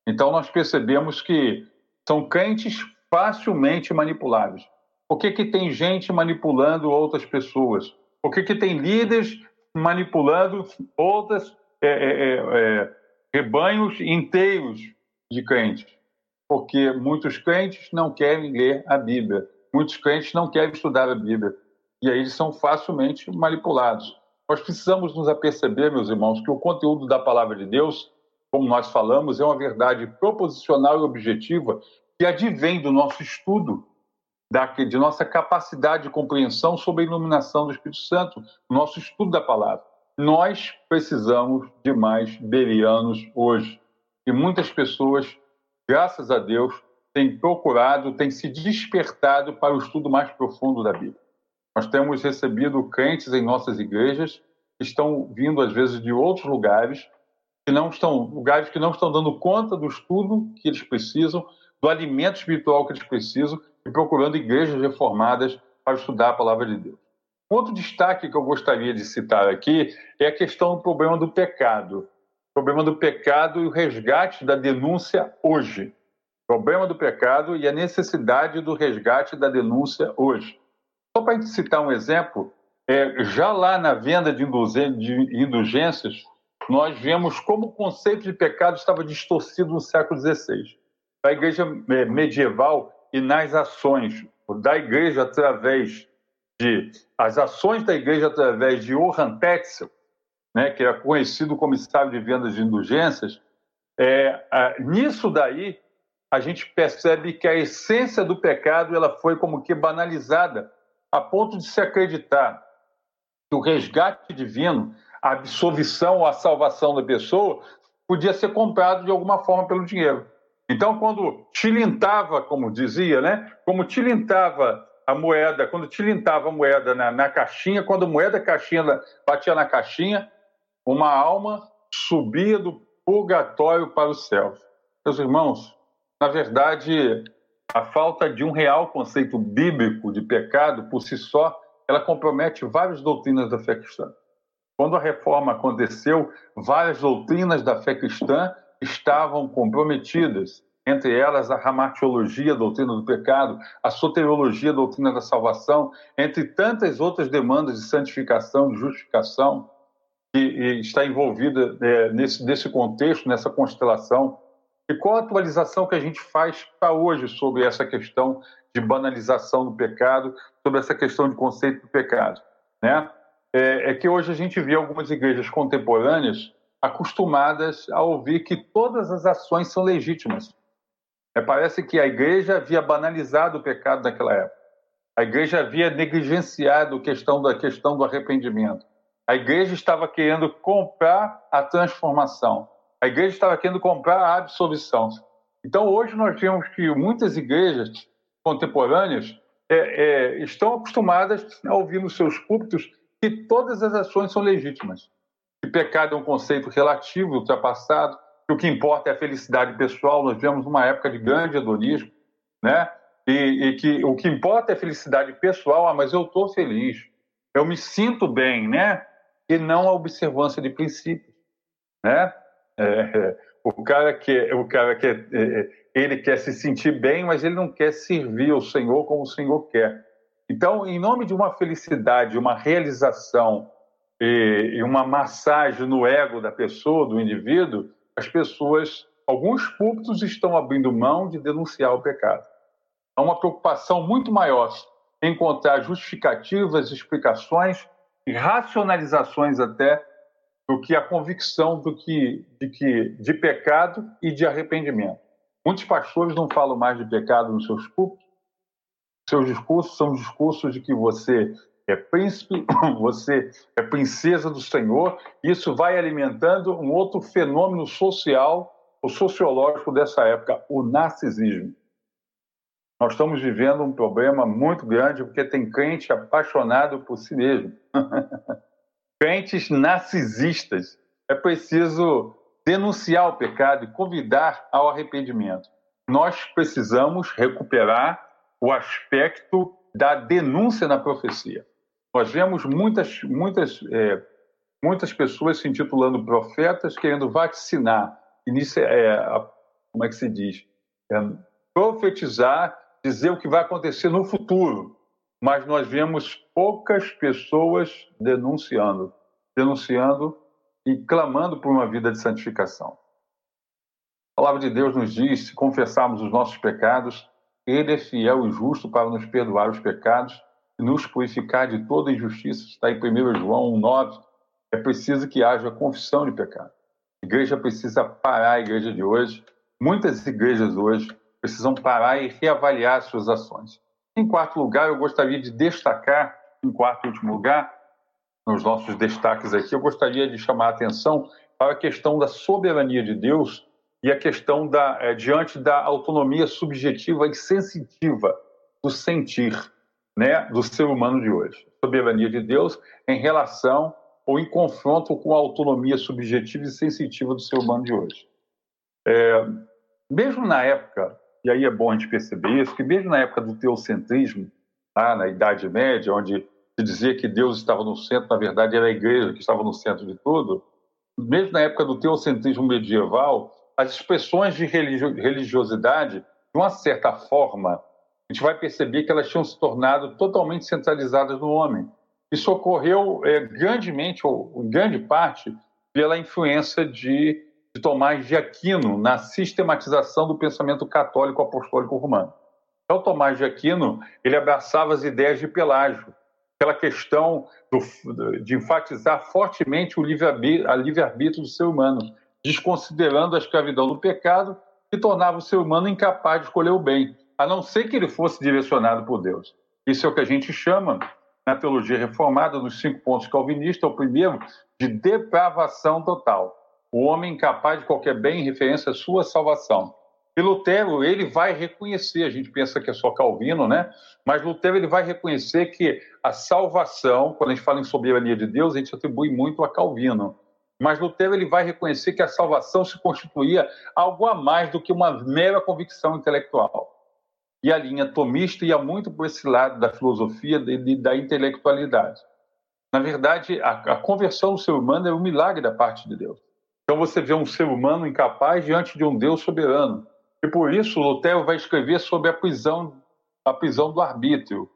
Então nós percebemos que são crentes facilmente manipuláveis. Por que, que tem gente manipulando outras pessoas? Por que, que tem líderes manipulando outras é, é, é, é rebanhos inteiros de crentes, porque muitos crentes não querem ler a Bíblia, muitos crentes não querem estudar a Bíblia, e aí eles são facilmente manipulados. Nós precisamos nos aperceber, meus irmãos, que o conteúdo da palavra de Deus, como nós falamos, é uma verdade proposicional e objetiva que advém do nosso estudo, de nossa capacidade de compreensão sobre a iluminação do Espírito Santo, nosso estudo da palavra. Nós precisamos de mais berianos hoje. E muitas pessoas, graças a Deus, têm procurado, têm se despertado para o estudo mais profundo da Bíblia. Nós temos recebido crentes em nossas igrejas que estão vindo, às vezes, de outros lugares, que não estão, lugares que não estão dando conta do estudo que eles precisam, do alimento espiritual que eles precisam, e procurando igrejas reformadas para estudar a palavra de Deus. Outro destaque que eu gostaria de citar aqui é a questão do problema do pecado. O problema do pecado e o resgate da denúncia hoje. O problema do pecado e a necessidade do resgate da denúncia hoje. Só para citar um exemplo, é, já lá na venda de indulgências, nós vemos como o conceito de pecado estava distorcido no século XVI. A igreja é, medieval e nas ações da igreja através de as ações da igreja através de Johann Tetzel, né, que era conhecido comissário de vendas de indulgências, é, a, nisso daí a gente percebe que a essência do pecado ela foi como que banalizada a ponto de se acreditar que o resgate divino, a absolvição ou a salvação da pessoa podia ser comprado de alguma forma pelo dinheiro. Então, quando tilintava, como dizia, né, como tilintava a moeda, quando tilintava a moeda na, na caixinha, quando a moeda caixinha batia na caixinha, uma alma subia do purgatório para o céu. Meus irmãos, na verdade, a falta de um real conceito bíblico de pecado por si só ela compromete várias doutrinas da fé cristã. Quando a reforma aconteceu, várias doutrinas da fé cristã estavam comprometidas, entre elas a ramatiologia, doutrina do pecado, a soteriologia, doutrina da salvação, entre tantas outras demandas de santificação, de justificação, que está envolvida é, nesse, nesse contexto, nessa constelação. E qual a atualização que a gente faz para hoje sobre essa questão de banalização do pecado, sobre essa questão de conceito do pecado? Né? É, é que hoje a gente vê algumas igrejas contemporâneas acostumadas a ouvir que todas as ações são legítimas. É, parece que a igreja havia banalizado o pecado naquela época. A igreja havia negligenciado a questão da questão do arrependimento. A igreja estava querendo comprar a transformação. A igreja estava querendo comprar a absolvição. Então, hoje nós vemos que muitas igrejas contemporâneas é, é, estão acostumadas a ouvir nos seus púlpitos que todas as ações são legítimas. Que pecado é um conceito relativo, ultrapassado, que o que importa é a felicidade pessoal. Nós vemos uma época de grande hedonismo, né? E, e que o que importa é a felicidade pessoal. Ah, mas eu estou feliz, eu me sinto bem, né? E não a observância de princípios, né? É, o cara que o cara que é, é, ele quer se sentir bem, mas ele não quer servir o Senhor como o Senhor quer. Então, em nome de uma felicidade, uma realização e, e uma massagem no ego da pessoa, do indivíduo, as pessoas, alguns púlpitos estão abrindo mão de denunciar o pecado. Há uma preocupação muito maior em encontrar justificativas, explicações racionalizações até do que a convicção do que, de que de pecado e de arrependimento. Muitos pastores não falam mais de pecado nos seus púlpitos. Seus discursos são discursos de que você é príncipe, você é princesa do Senhor. Isso vai alimentando um outro fenômeno social ou sociológico dessa época, o narcisismo. Nós estamos vivendo um problema muito grande porque tem crente apaixonado por si mesmo. Crentes narcisistas. É preciso denunciar o pecado e convidar ao arrependimento. Nós precisamos recuperar o aspecto da denúncia na profecia. Nós vemos muitas, muitas, é, muitas pessoas se intitulando profetas querendo vaticinar, inicia, é, como é que se diz? É, profetizar, dizer o que vai acontecer no futuro. Mas nós vemos poucas pessoas denunciando, denunciando e clamando por uma vida de santificação. A palavra de Deus nos diz: se confessarmos os nossos pecados, Ele é fiel e justo para nos perdoar os pecados e nos purificar de toda injustiça. Está em 1 João 1,9. É preciso que haja confissão de pecado. A igreja precisa parar, a igreja de hoje. Muitas igrejas hoje precisam parar e reavaliar suas ações. Em quarto lugar, eu gostaria de destacar, em quarto e último lugar, nos nossos destaques aqui, eu gostaria de chamar a atenção para a questão da soberania de Deus e a questão da, é, diante da autonomia subjetiva e sensitiva do sentir né, do ser humano de hoje. Soberania de Deus em relação ou em confronto com a autonomia subjetiva e sensitiva do ser humano de hoje. É, mesmo na época, e aí é bom a gente perceber isso, que mesmo na época do teocentrismo, lá na Idade Média, onde se dizia que Deus estava no centro, na verdade era a igreja que estava no centro de tudo, mesmo na época do teocentrismo medieval, as expressões de religiosidade, de uma certa forma, a gente vai perceber que elas tinham se tornado totalmente centralizadas no homem. Isso ocorreu é, grandemente, ou em grande parte, pela influência de, de Tomás de Aquino na sistematização do pensamento católico apostólico romano. Então, Tomás de Aquino ele abraçava as ideias de Pelágio, aquela questão do, de enfatizar fortemente o livre-arbítrio do ser humano, desconsiderando a escravidão do pecado, que tornava o ser humano incapaz de escolher o bem a não ser que ele fosse direcionado por Deus. Isso é o que a gente chama, na teologia reformada, nos cinco pontos calvinistas, o primeiro, de depravação total. O homem incapaz de qualquer bem em referência à sua salvação. E Lutero, ele vai reconhecer, a gente pensa que é só Calvino, né? Mas Lutero, ele vai reconhecer que a salvação, quando a gente fala em soberania de Deus, a gente atribui muito a Calvino. Mas Lutero, ele vai reconhecer que a salvação se constituía algo a mais do que uma mera convicção intelectual e a linha tomista ia muito por esse lado da filosofia e da intelectualidade. Na verdade, a, a conversão do ser humano é um milagre da parte de Deus. Então você vê um ser humano incapaz diante de um Deus soberano. E por isso Lutero vai escrever sobre a prisão, a prisão do arbítrio,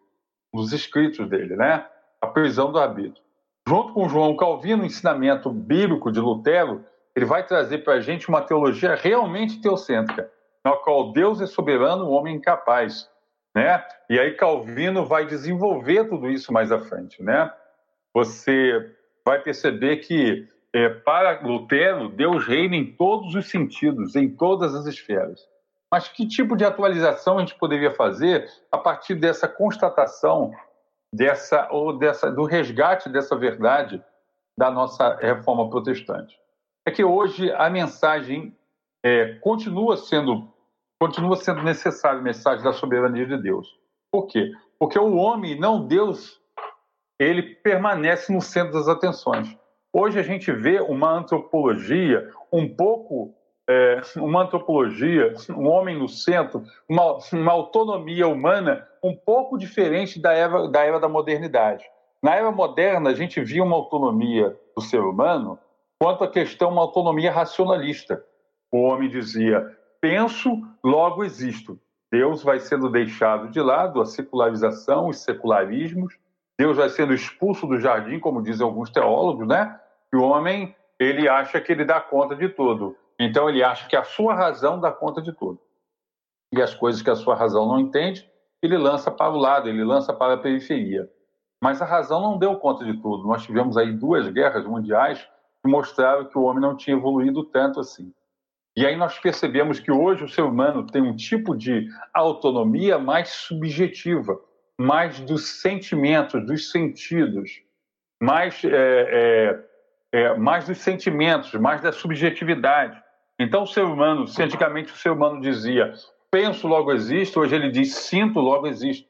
nos escritos dele, né? A prisão do arbítrio. Junto com João Calvino, o ensinamento bíblico de Lutero, ele vai trazer para a gente uma teologia realmente teocêntrica, na qual Deus é soberano, o homem incapaz, né? E aí Calvino vai desenvolver tudo isso mais à frente, né? Você vai perceber que é, para Lutero, Deus reina em todos os sentidos, em todas as esferas. Mas que tipo de atualização a gente poderia fazer a partir dessa constatação, dessa ou dessa do resgate dessa verdade da nossa reforma protestante? É que hoje a mensagem é, continua sendo continua sendo necessária a mensagem da soberania de Deus. Por quê? Porque o homem, não Deus, ele permanece no centro das atenções. Hoje a gente vê uma antropologia um pouco, é, uma antropologia, um homem no centro, uma, uma, autonomia humana um pouco diferente da era, da era da modernidade. Na era moderna, a gente via uma autonomia do ser humano quanto à questão, uma autonomia racionalista. O homem dizia: penso, logo existo. Deus vai sendo deixado de lado, a secularização, os secularismos. Deus vai sendo expulso do jardim, como dizem alguns teólogos, né? O homem ele acha que ele dá conta de tudo. Então ele acha que a sua razão dá conta de tudo. E as coisas que a sua razão não entende, ele lança para o lado, ele lança para a periferia. Mas a razão não deu conta de tudo. Nós tivemos aí duas guerras mundiais que mostraram que o homem não tinha evoluído tanto assim. E aí nós percebemos que hoje o ser humano tem um tipo de autonomia mais subjetiva, mais dos sentimentos, dos sentidos, mais é, é, é, mais dos sentimentos, mais da subjetividade. Então, o ser humano, se antigamente o ser humano dizia penso, logo existo, hoje ele diz sinto, logo existo.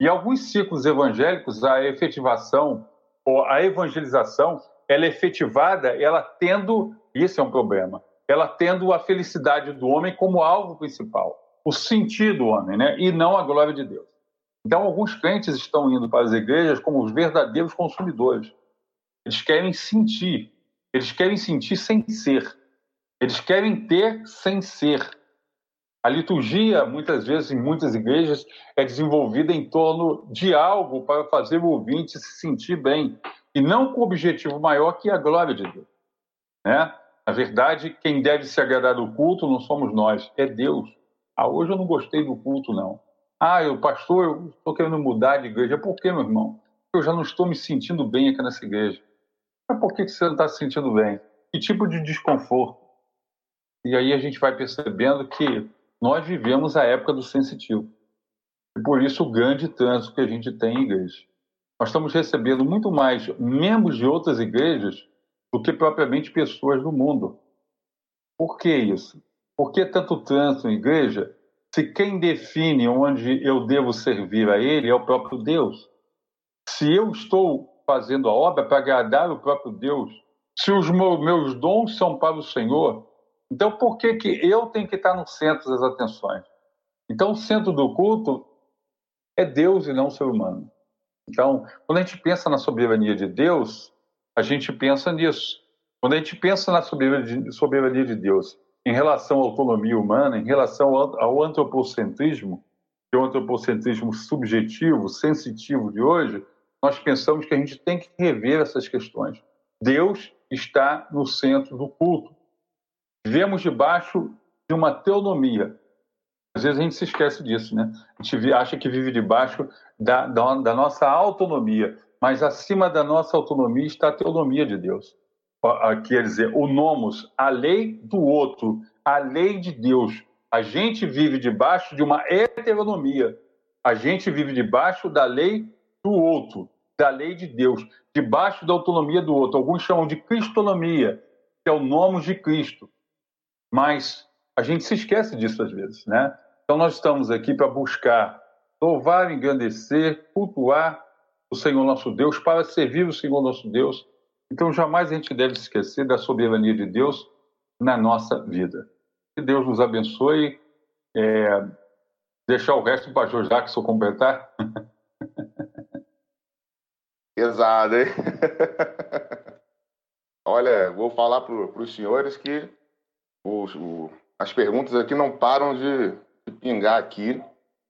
E alguns ciclos evangélicos, a efetivação ou a evangelização, ela é efetivada, ela tendo, isso é um problema, ela tendo a felicidade do homem como alvo principal, o sentido do homem, né? e não a glória de Deus. Então, alguns crentes estão indo para as igrejas como os verdadeiros consumidores. Eles querem sentir. Eles querem sentir sem ser. Eles querem ter sem ser. A liturgia, muitas vezes, em muitas igrejas, é desenvolvida em torno de algo para fazer o ouvinte se sentir bem, e não com o objetivo maior que a glória de Deus. Né? Na verdade, quem deve se agradar do culto não somos nós, é Deus. Ah, hoje eu não gostei do culto, não. Ah, eu, pastor, eu estou querendo mudar de igreja. Por quê, meu irmão? Eu já não estou me sentindo bem aqui nessa igreja. Mas por que você não está se sentindo bem? Que tipo de desconforto? E aí a gente vai percebendo que nós vivemos a época do sensitivo. E por isso o grande trânsito que a gente tem em igreja. Nós estamos recebendo muito mais membros de outras igrejas do que propriamente pessoas do mundo. Por que isso? Por que tanto trânsito em igreja se quem define onde eu devo servir a ele é o próprio Deus? Se eu estou fazendo a obra para agradar o próprio Deus, se os meus dons são para o Senhor, então por que, que eu tenho que estar no centro das atenções? Então, o centro do culto é Deus e não o ser humano. Então, quando a gente pensa na soberania de Deus, a gente pensa nisso. Quando a gente pensa na soberania de Deus em relação à autonomia humana, em relação ao antropocentrismo, que é o antropocentrismo subjetivo, sensitivo de hoje, nós pensamos que a gente tem que rever essas questões. Deus está no centro do culto. Vivemos debaixo de uma teonomia. Às vezes a gente se esquece disso, né? A gente acha que vive debaixo da, da, da nossa autonomia, mas acima da nossa autonomia está a teonomia de Deus. Quer dizer, o nomos, a lei do outro, a lei de Deus. A gente vive debaixo de uma heteronomia. A gente vive debaixo da lei do outro da lei de Deus, debaixo da autonomia do outro. Alguns chamam de cristonomia, que é o nome de Cristo. Mas a gente se esquece disso às vezes, né? Então nós estamos aqui para buscar louvar, engrandecer, cultuar o Senhor nosso Deus, para servir o Senhor nosso Deus. Então jamais a gente deve esquecer da soberania de Deus na nossa vida. Que Deus nos abençoe. É deixar o resto para o Jackson completar? Pesado, hein? Olha, vou falar para os senhores que o, as perguntas aqui não param de, de, pingar aqui,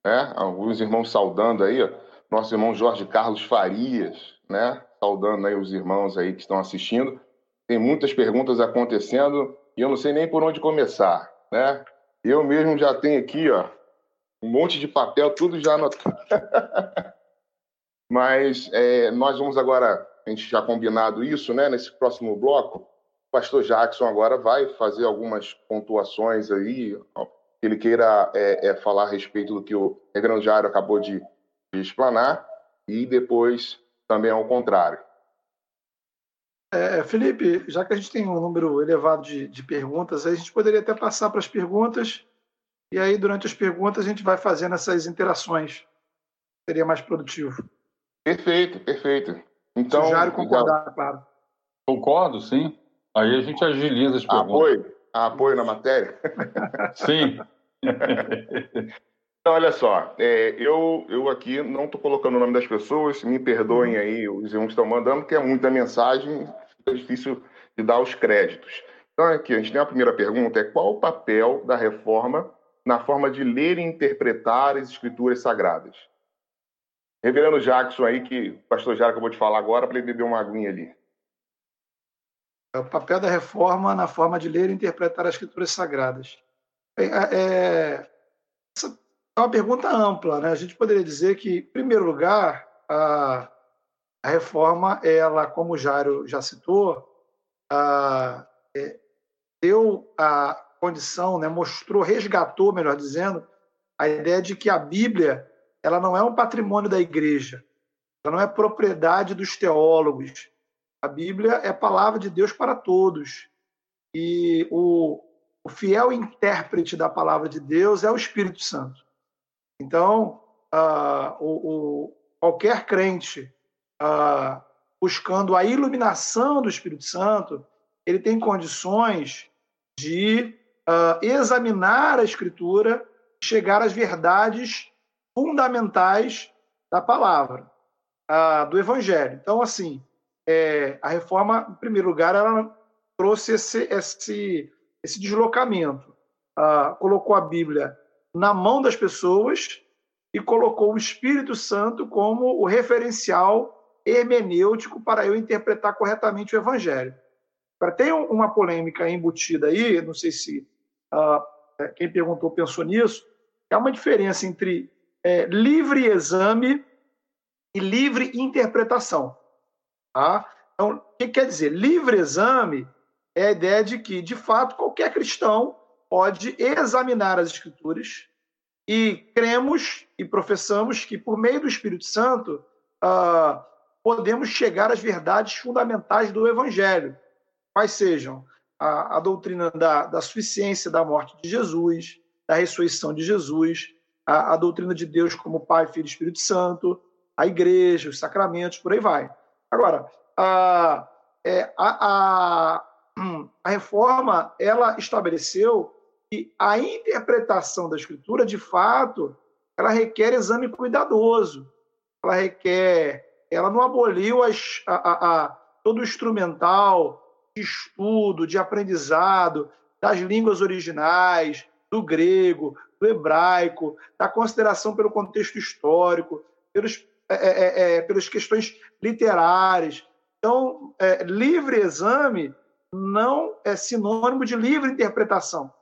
né? Alguns irmãos saudando aí, ó. nosso irmão Jorge Carlos Farias, né? Saudando aí os irmãos aí que estão assistindo. Tem muitas perguntas acontecendo e eu não sei nem por onde começar, né? Eu mesmo já tenho aqui, ó, um monte de papel, tudo já anotado. Mas é, nós vamos agora, a gente já combinado isso, né? Nesse próximo bloco, o pastor Jackson agora vai fazer algumas pontuações aí, que ele queira é, é, falar a respeito do que o Negranjário acabou de, de explanar, e depois também ao contrário. É, Felipe, já que a gente tem um número elevado de, de perguntas, a gente poderia até passar para as perguntas, e aí durante as perguntas a gente vai fazendo essas interações. Seria mais produtivo. Perfeito, perfeito. Então, Se o Jário concordar, claro. Concordo, sim. Aí a gente agiliza as perguntas. Apoio, apoio na matéria? sim. Então, olha só, é, eu, eu aqui não estou colocando o nome das pessoas, me perdoem aí os irmãos estão mandando, porque é muita mensagem, fica difícil de dar os créditos. Então, aqui, a gente tem a primeira pergunta, é qual o papel da reforma na forma de ler e interpretar as escrituras sagradas? Reverendo Jackson aí, que o pastor Jara acabou de falar agora, para ele beber uma aguinha ali. É o papel da reforma na forma de ler e interpretar as escrituras sagradas. É, é, essa é uma pergunta ampla. Né? A gente poderia dizer que, em primeiro lugar, a, a reforma, ela, como o Jairo já citou, a, é, deu a condição, né, mostrou, resgatou, melhor dizendo, a ideia de que a Bíblia ela não é um patrimônio da igreja, ela não é propriedade dos teólogos. A Bíblia é a palavra de Deus para todos. E o, o fiel intérprete da palavra de Deus é o Espírito Santo. Então, uh, o, o, qualquer crente uh, buscando a iluminação do Espírito Santo, ele tem condições de uh, examinar a Escritura, chegar às verdades fundamentais da palavra, a, do Evangelho. Então, assim, é, a reforma, em primeiro lugar, ela trouxe esse, esse, esse deslocamento, colocou a Bíblia na mão das pessoas e colocou o Espírito Santo como o referencial hermenêutico para eu interpretar corretamente o Evangelho. Agora, tem uma polêmica embutida aí, não sei se uh, quem perguntou pensou nisso, há uma diferença entre é, livre exame e livre interpretação. Tá? Então, o que quer dizer? Livre exame é a ideia de que, de fato, qualquer cristão pode examinar as Escrituras e cremos e professamos que, por meio do Espírito Santo, uh, podemos chegar às verdades fundamentais do Evangelho, quais sejam a, a doutrina da, da suficiência da morte de Jesus, da ressurreição de Jesus, a, a doutrina de Deus como Pai, Filho e Espírito Santo, a igreja, os sacramentos, por aí vai. Agora, a, é, a, a, a reforma ela estabeleceu que a interpretação da Escritura, de fato, ela requer exame cuidadoso. Ela requer, ela não aboliu as, a, todo o instrumental de estudo, de aprendizado das línguas originais, do grego, do hebraico, da consideração pelo contexto histórico, pelos, é, é, é, é pelas questões literárias. Então, é, livre exame não é sinônimo de livre interpretação.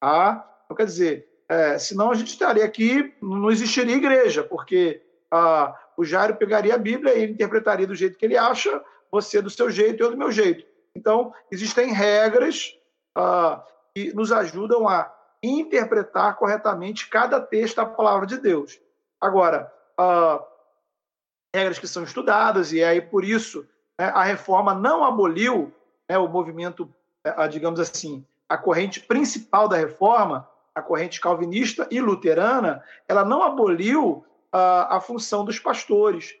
Tá? Então, quer dizer, é, senão a gente estaria aqui, não existiria igreja, porque ah, o Jairo pegaria a Bíblia e ele interpretaria do jeito que ele acha, você do seu jeito eu do meu jeito. Então, existem regras ah, que nos ajudam a interpretar corretamente cada texto da palavra de Deus. Agora, uh, regras que são estudadas, e aí por isso né, a reforma não aboliu né, o movimento, uh, digamos assim, a corrente principal da reforma, a corrente calvinista e luterana, ela não aboliu uh, a função dos pastores.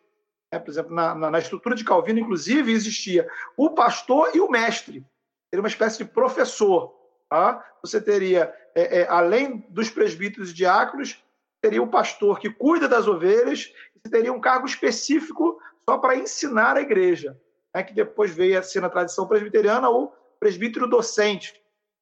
Né? Por exemplo, na, na, na, estrutura de Calvino, inclusive, existia o pastor e o mestre. Ele uma espécie de professor. Tá? Você teria, é, é, além dos presbíteros e diáconos, teria o pastor que cuida das ovelhas, e teria um cargo específico só para ensinar a igreja, né, que depois veio a ser na tradição presbiteriana o presbítero docente.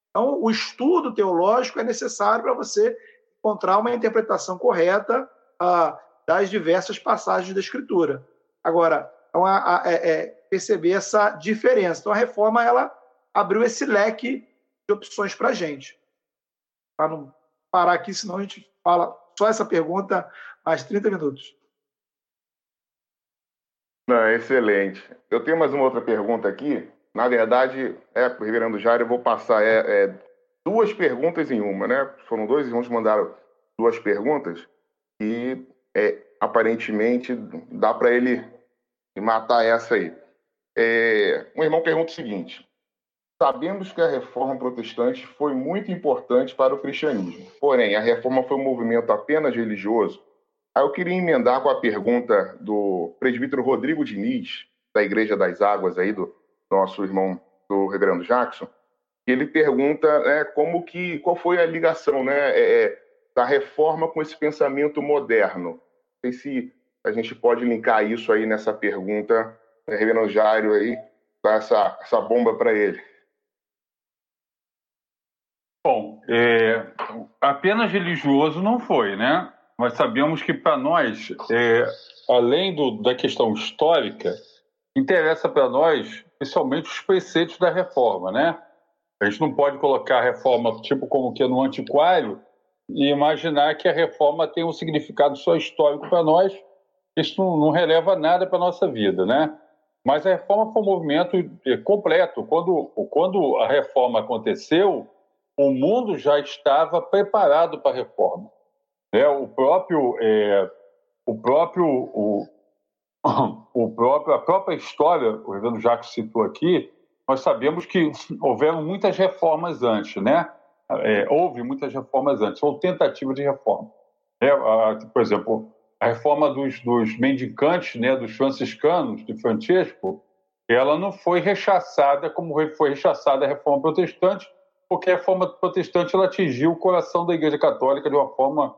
Então, o estudo teológico é necessário para você encontrar uma interpretação correta ah, das diversas passagens da Escritura. Agora, então, a, a, é, é perceber essa diferença. Então, a reforma ela abriu esse leque de opções para a gente. Para não parar aqui, senão a gente fala só essa pergunta mais 30 minutos. Não, excelente. Eu tenho mais uma outra pergunta aqui. Na verdade, é, reverendo Jair, eu vou passar é, é, duas perguntas em uma, né? Foram dois irmãos que mandaram duas perguntas e é, aparentemente dá para ele matar essa aí. É, um irmão pergunta o seguinte: Sabemos que a reforma protestante foi muito importante para o cristianismo, porém, a reforma foi um movimento apenas religioso. Aí eu queria emendar com a pergunta do presbítero Rodrigo Diniz, da Igreja das Águas, aí, do nosso irmão do Reverendo Jackson. Ele pergunta né, como que, qual foi a ligação né, é, é da reforma com esse pensamento moderno. Não sei se a gente pode linkar isso aí nessa pergunta, né, Reverendo Jairo aí, dar essa, essa bomba para ele. Bom, é, apenas religioso não foi, né? Mas sabemos que para nós, é, além do, da questão histórica, interessa para nós, principalmente, os preceitos da reforma, né? A gente não pode colocar a reforma tipo como que é no antiquário e imaginar que a reforma tem um significado só histórico para nós. Isso não, não releva nada para a nossa vida, né? Mas a reforma foi um movimento é, completo. Quando, quando a reforma aconteceu, o mundo já estava preparado para a reforma. É, o próprio, é, o próprio, o, o próprio, a própria história, o Reverendo Jacques citou aqui, nós sabemos que houveram muitas reformas antes, né? É, houve muitas reformas antes, ou tentativas de reforma. É, a, por exemplo, a reforma dos, dos mendicantes, né, dos franciscanos, de Francesco, ela não foi rechaçada como foi rechaçada a reforma protestante, porque a reforma protestante ela atingiu o coração da Igreja Católica de uma forma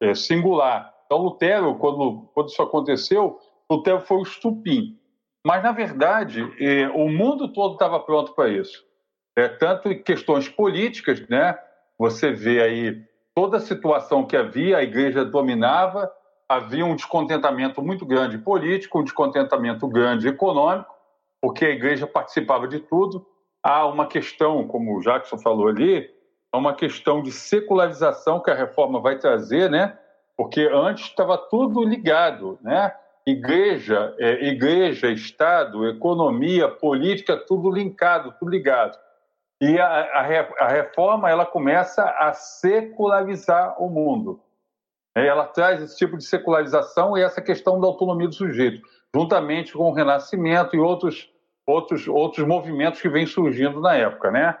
é, singular. Então, Lutero, quando, quando isso aconteceu, Lutero foi o estupim. Mas, na verdade, é, o mundo todo estava pronto para isso. É, tanto em questões políticas, né? você vê aí toda a situação que havia, a igreja dominava, havia um descontentamento muito grande político, um descontentamento grande econômico, porque a igreja participava de tudo há uma questão, como o Jackson falou ali, há uma questão de secularização que a reforma vai trazer, né? Porque antes estava tudo ligado, né? Igreja, é, igreja, Estado, economia, política, tudo linkado, tudo ligado. E a, a, a reforma ela começa a secularizar o mundo. É, ela traz esse tipo de secularização e essa questão da autonomia do sujeito, juntamente com o Renascimento e outros outros, outros movimentos que vêm surgindo na época, né?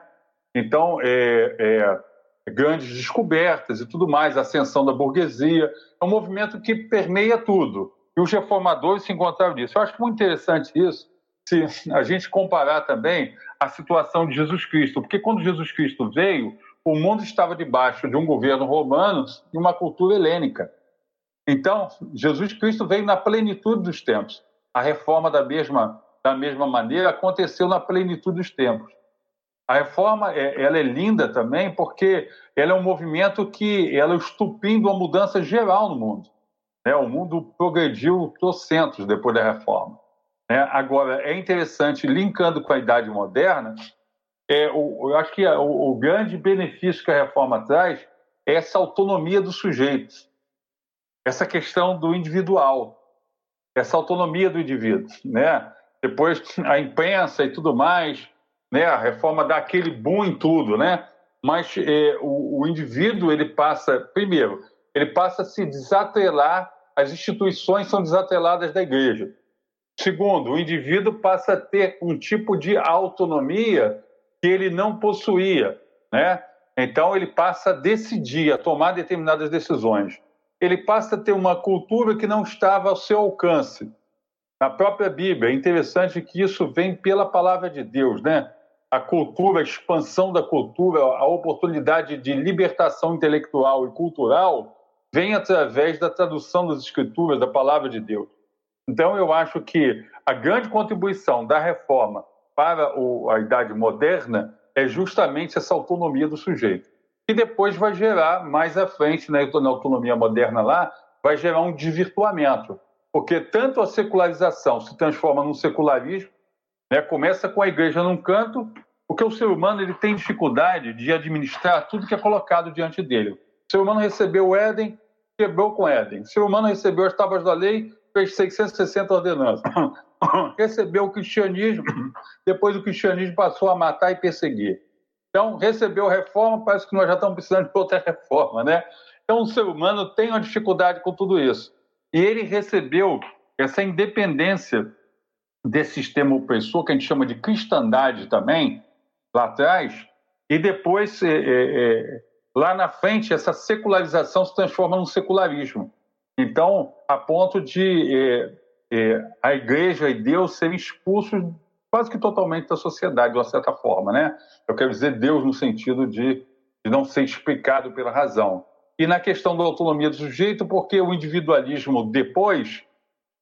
Então, é, é, grandes descobertas e tudo mais, ascensão da burguesia, é um movimento que permeia tudo. E os reformadores se encontraram nisso. Eu acho muito interessante isso, se a gente comparar também a situação de Jesus Cristo, porque quando Jesus Cristo veio, o mundo estava debaixo de um governo romano e uma cultura helênica. Então, Jesus Cristo veio na plenitude dos tempos. A reforma da mesma da mesma maneira, aconteceu na plenitude dos tempos. A reforma é, ela é linda também porque ela é um movimento que ela é estupindo uma mudança geral no mundo. Né? O mundo progrediu trocentos depois da reforma. Né? Agora, é interessante, linkando com a Idade Moderna, é, o, eu acho que o, o grande benefício que a reforma traz é essa autonomia do sujeito, essa questão do individual, essa autonomia do indivíduo. Né? Depois a imprensa e tudo mais, né? A reforma dá aquele boom em tudo, né? Mas é, o, o, indivíduo ele passa, primeiro, ele passa a se desatrelar, as instituições são desatreladas da igreja. Segundo, o indivíduo passa a ter um tipo de autonomia que ele não possuía, né? Então ele passa a decidir, a tomar determinadas decisões. Ele passa a ter uma cultura que não estava ao seu alcance na própria Bíblia. É interessante que isso vem pela palavra de Deus, né? A cultura, a expansão da cultura, a oportunidade de libertação intelectual e cultural vem através da tradução das Escrituras, da palavra de Deus. Então, eu acho que a grande contribuição da reforma para a idade moderna é justamente essa autonomia do sujeito. E depois vai gerar, mais à frente, né, na autonomia moderna lá, vai gerar um desvirtuamento. Porque tanto a secularização se transforma num secularismo, né, começa com a igreja num canto, porque o ser humano ele tem dificuldade de administrar tudo que é colocado diante dele. O ser humano recebeu o Éden, quebrou com Éden. O ser humano recebeu as tábuas da lei, fez 660 ordenanças. recebeu o cristianismo, depois o cristianismo passou a matar e perseguir. Então, recebeu reforma, parece que nós já estamos precisando de outra reforma, né? Então, o ser humano tem uma dificuldade com tudo isso. Ele recebeu essa independência desse sistema opressor, que a gente chama de cristandade também, lá atrás, e depois, é, é, é, lá na frente, essa secularização se transforma num secularismo. Então, a ponto de é, é, a igreja e Deus serem expulsos quase que totalmente da sociedade, de uma certa forma, né? Eu quero dizer Deus no sentido de, de não ser explicado pela razão. E na questão da autonomia do sujeito, porque o individualismo depois,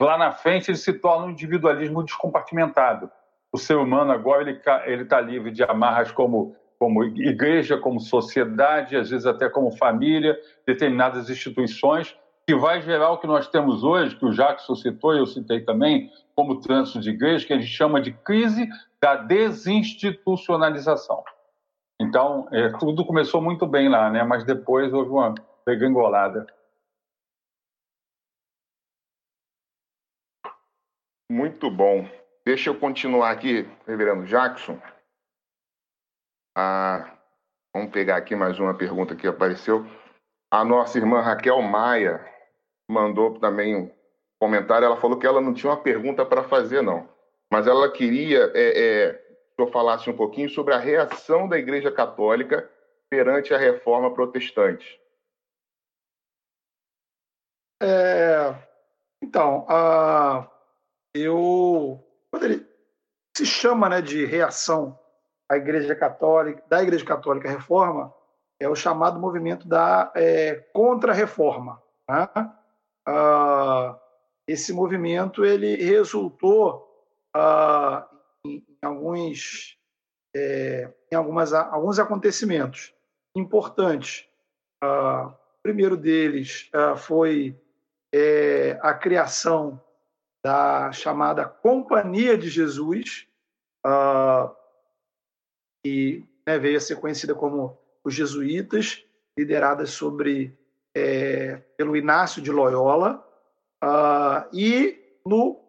lá na frente, ele se torna um individualismo descompartimentado. O ser humano agora ele está livre de amarras como como igreja, como sociedade, às vezes até como família, determinadas instituições, que vai gerar o que nós temos hoje, que o Jackson citou e eu citei também, como trânsito de igreja, que a gente chama de crise da desinstitucionalização. Então, é, tudo começou muito bem lá, né? mas depois houve uma degringolada. Muito bom. Deixa eu continuar aqui, reverendo Jackson. Ah, vamos pegar aqui mais uma pergunta que apareceu. A nossa irmã Raquel Maia mandou também um comentário. Ela falou que ela não tinha uma pergunta para fazer, não. Mas ela queria é, é, eu falasse um pouquinho sobre a reação da Igreja Católica perante a reforma protestante. É, então, uh, eu quando se chama né, de reação à Igreja Católica, da Igreja Católica Reforma, é o chamado movimento da é, contra-reforma. Né? Ah, esse movimento ele resultou ah, em, alguns é, em algumas, alguns acontecimentos importantes. Ah, o primeiro deles ah, foi é, a criação da chamada Companhia de Jesus, ah, que né, veio a ser conhecida como os jesuítas, lideradas sobre é, pelo Inácio de Loyola, uh, e no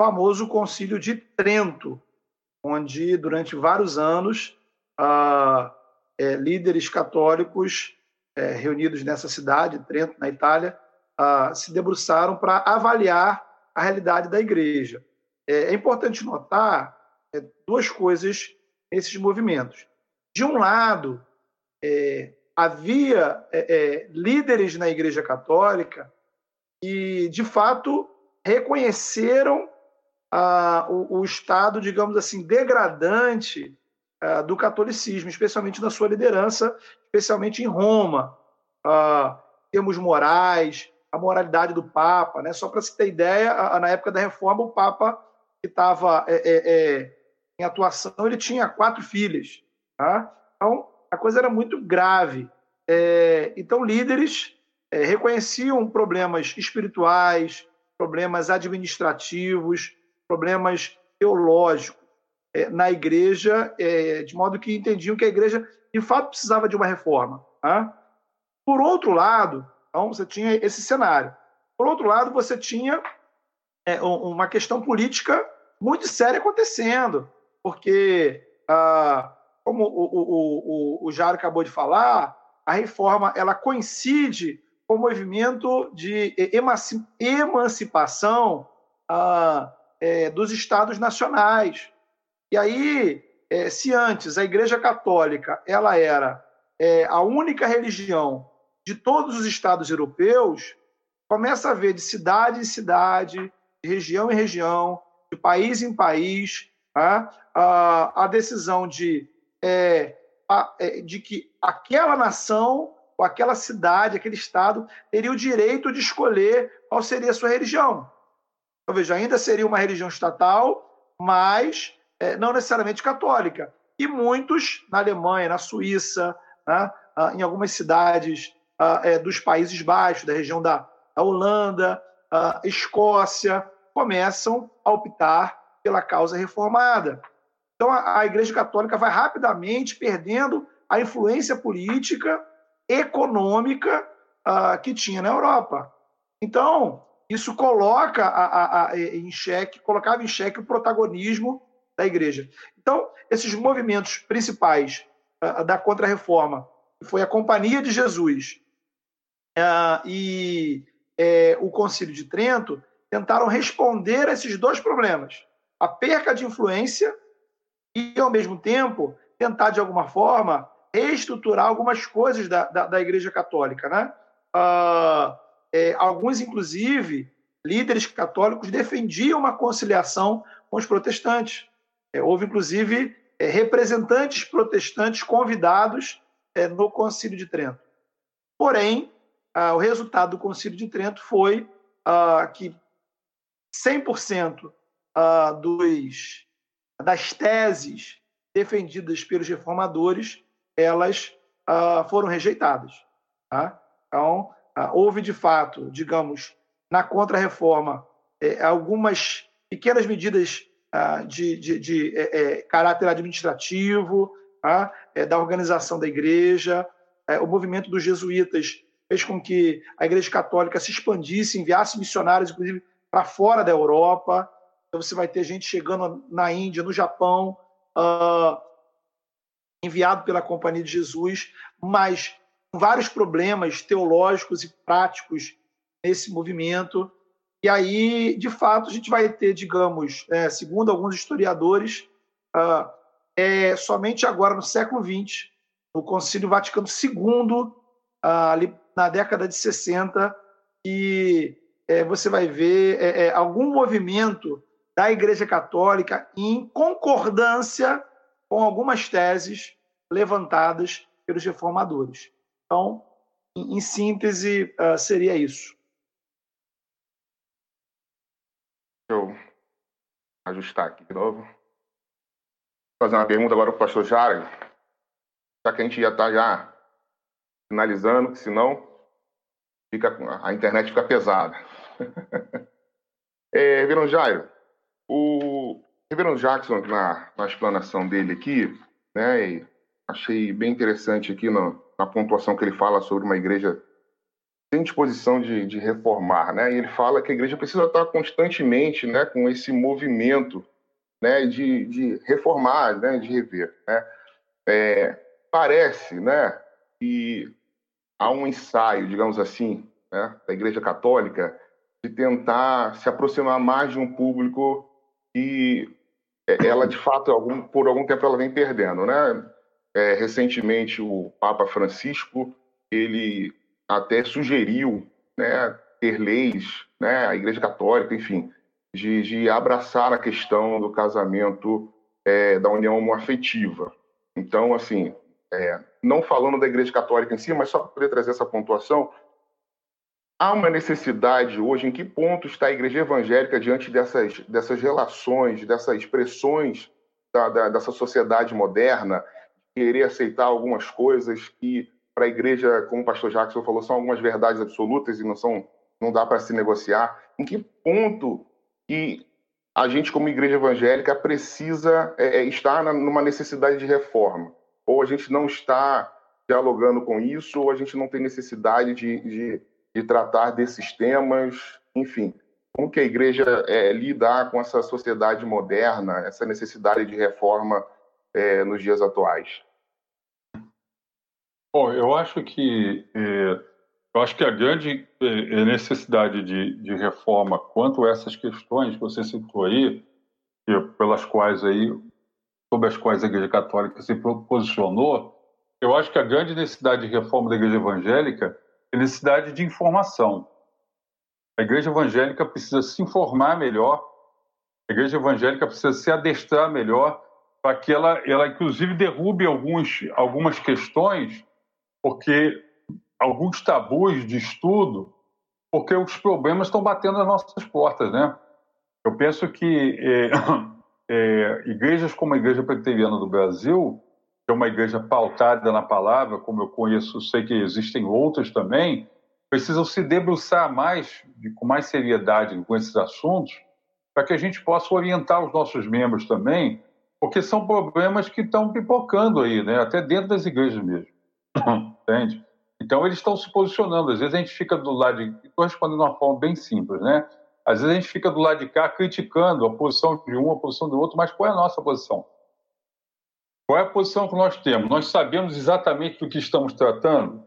famoso Concílio de Trento, onde durante vários anos uh, é, líderes católicos é, reunidos nessa cidade, Trento, na Itália, uh, se debruçaram para avaliar a realidade da igreja. É, é importante notar é, duas coisas nesses movimentos. De um lado, é, havia é, líderes na Igreja Católica que, de fato, reconheceram o, o, estado, digamos assim, degradante do catolicismo, especialmente na sua liderança, especialmente em Roma. Ah, termos morais, a moralidade do Papa. Né? Só para se ter ideia, na época da Reforma, o Papa que estava é, é, é, em atuação, ele tinha quatro filhas. Tá? Então, a coisa era muito grave. É, então, líderes é, reconheciam problemas espirituais, problemas administrativos, problemas teológicos é, na igreja, é, de modo que entendiam que a igreja, de fato, precisava de uma reforma. Tá? Por outro lado, então, você tinha esse cenário. Por outro lado, você tinha é, uma questão política muito séria acontecendo, porque ah, como o, o, o, o Jaro acabou de falar, a reforma ela coincide com o movimento de emancipação ah, é, dos estados nacionais. E aí, é, se antes a Igreja Católica ela era é, a única religião de todos os estados europeus, começa a ver de cidade em cidade, de região em região, de país em país, tá? a, a decisão de, é, a, é, de que aquela nação ou aquela cidade, aquele estado, teria o direito de escolher qual seria a sua religião. Então, veja, ainda seria uma religião estatal, mas é, não necessariamente católica. E muitos, na Alemanha, na Suíça, né, ah, em algumas cidades ah, é, dos Países Baixos, da região da, da Holanda, ah, Escócia, começam a optar pela causa reformada. Então, a, a Igreja Católica vai rapidamente perdendo a influência política, econômica uh, que tinha na Europa. Então, isso coloca a, a, a, em xeque, colocava em xeque o protagonismo da igreja. Então, esses movimentos principais da Contra-Reforma, foi a Companhia de Jesus e uh, o Concílio de Trento, tentaram responder a esses dois problemas: a perca de influência e, ao mesmo tempo, tentar, de alguma forma, reestruturar algumas coisas da, da, da Igreja Católica. Né? Uh, é, alguns, inclusive, líderes católicos defendiam uma conciliação com os protestantes. É, houve, inclusive, é, representantes protestantes convidados é, no Concílio de Trento. Porém, o resultado do Concílio de Trento foi que 100% ah, dos, das teses defendidas pelos reformadores elas foram rejeitadas. Tá? Então, houve de fato, digamos, na contra-reforma, é, algumas pequenas medidas de, de, de é, é, caráter administrativo, tá? da organização da igreja, o movimento dos jesuítas fez com que a Igreja Católica se expandisse, enviasse missionários, inclusive, para fora da Europa. Então, você vai ter gente chegando na Índia, no Japão, enviado pela Companhia de Jesus, mas vários problemas teológicos e práticos nesse movimento. E aí, de fato, a gente vai ter, digamos, é, segundo alguns historiadores, uh, é somente agora no século XX, no Concílio Vaticano II, uh, ali na década de 60, que é, você vai ver é, é, algum movimento da Igreja Católica em concordância com algumas teses levantadas pelos reformadores. Então, em, síntese, uh, seria isso. Deixa eu ajustar aqui de novo. Vou fazer uma pergunta agora para o pastor Jário, já que a gente já está já finalizando, senão fica, a internet fica pesada. é, Reverendo Jairo, o Reverendo Jackson, na, na explanação dele aqui, né, achei bem interessante aqui no, na pontuação que ele fala sobre uma igreja sem disposição de, de, reformar, né? E ele fala que a igreja precisa estar constantemente, né, com esse movimento, né, de, de reformar, né, de rever, né? É, parece, né, que há um ensaio, digamos assim, né, da Igreja Católica de tentar se aproximar mais de um público que é, ela de fato algum, por algum tempo ela vem perdendo, né? É, recentemente, o Papa Francisco ele até sugeriu né, ter leis, né, a Igreja Católica, enfim, de, de abraçar a questão do casamento é, da união homoafetiva. Então, assim, é, não falando da Igreja Católica em si, mas só para poder trazer essa pontuação, há uma necessidade hoje, em que ponto está a Igreja Evangélica diante dessas, dessas relações, dessas expressões da, da, dessa sociedade moderna, querer aceitar algumas coisas que para a igreja, como o pastor Jackson falou, são algumas verdades absolutas e não são não dá para se negociar. Em que ponto que a gente, como igreja evangélica, precisa é, é, estar na, numa necessidade de reforma? Ou a gente não está dialogando com isso, ou a gente não tem necessidade de, de, de tratar desses temas, enfim. Como que a igreja é, lidar com essa sociedade moderna, essa necessidade de reforma é, nos dias atuais? Bom, eu acho que é, eu acho que a grande é, é, necessidade de, de, reforma quanto a essas questões que você citou aí, pelas quais aí sobre as quais a Igreja Católica se posicionou, eu acho que a grande necessidade de reforma da Igreja Evangélica é necessidade de informação. A Igreja Evangélica precisa se informar melhor, a Igreja Evangélica precisa se adestrar melhor para que ela, ela inclusive derrube alguns, algumas questões porque alguns tabus de estudo, porque os problemas estão batendo nas nossas portas, né? Eu penso que é, é, igrejas como a Igreja Presbiteriana do Brasil, que é uma igreja pautada na palavra, como eu conheço, sei que existem outras também, precisam se debruçar mais, com mais seriedade com esses assuntos, para que a gente possa orientar os nossos membros também, porque são problemas que estão pipocando aí, né? até dentro das igrejas mesmo. Entende? Então, eles estão se posicionando. Às vezes a gente fica do lado de. Estou respondendo de uma forma bem simples, né? Às vezes a gente fica do lado de cá criticando a posição de um, a posição do outro, mas qual é a nossa posição? Qual é a posição que nós temos? Nós sabemos exatamente do que estamos tratando?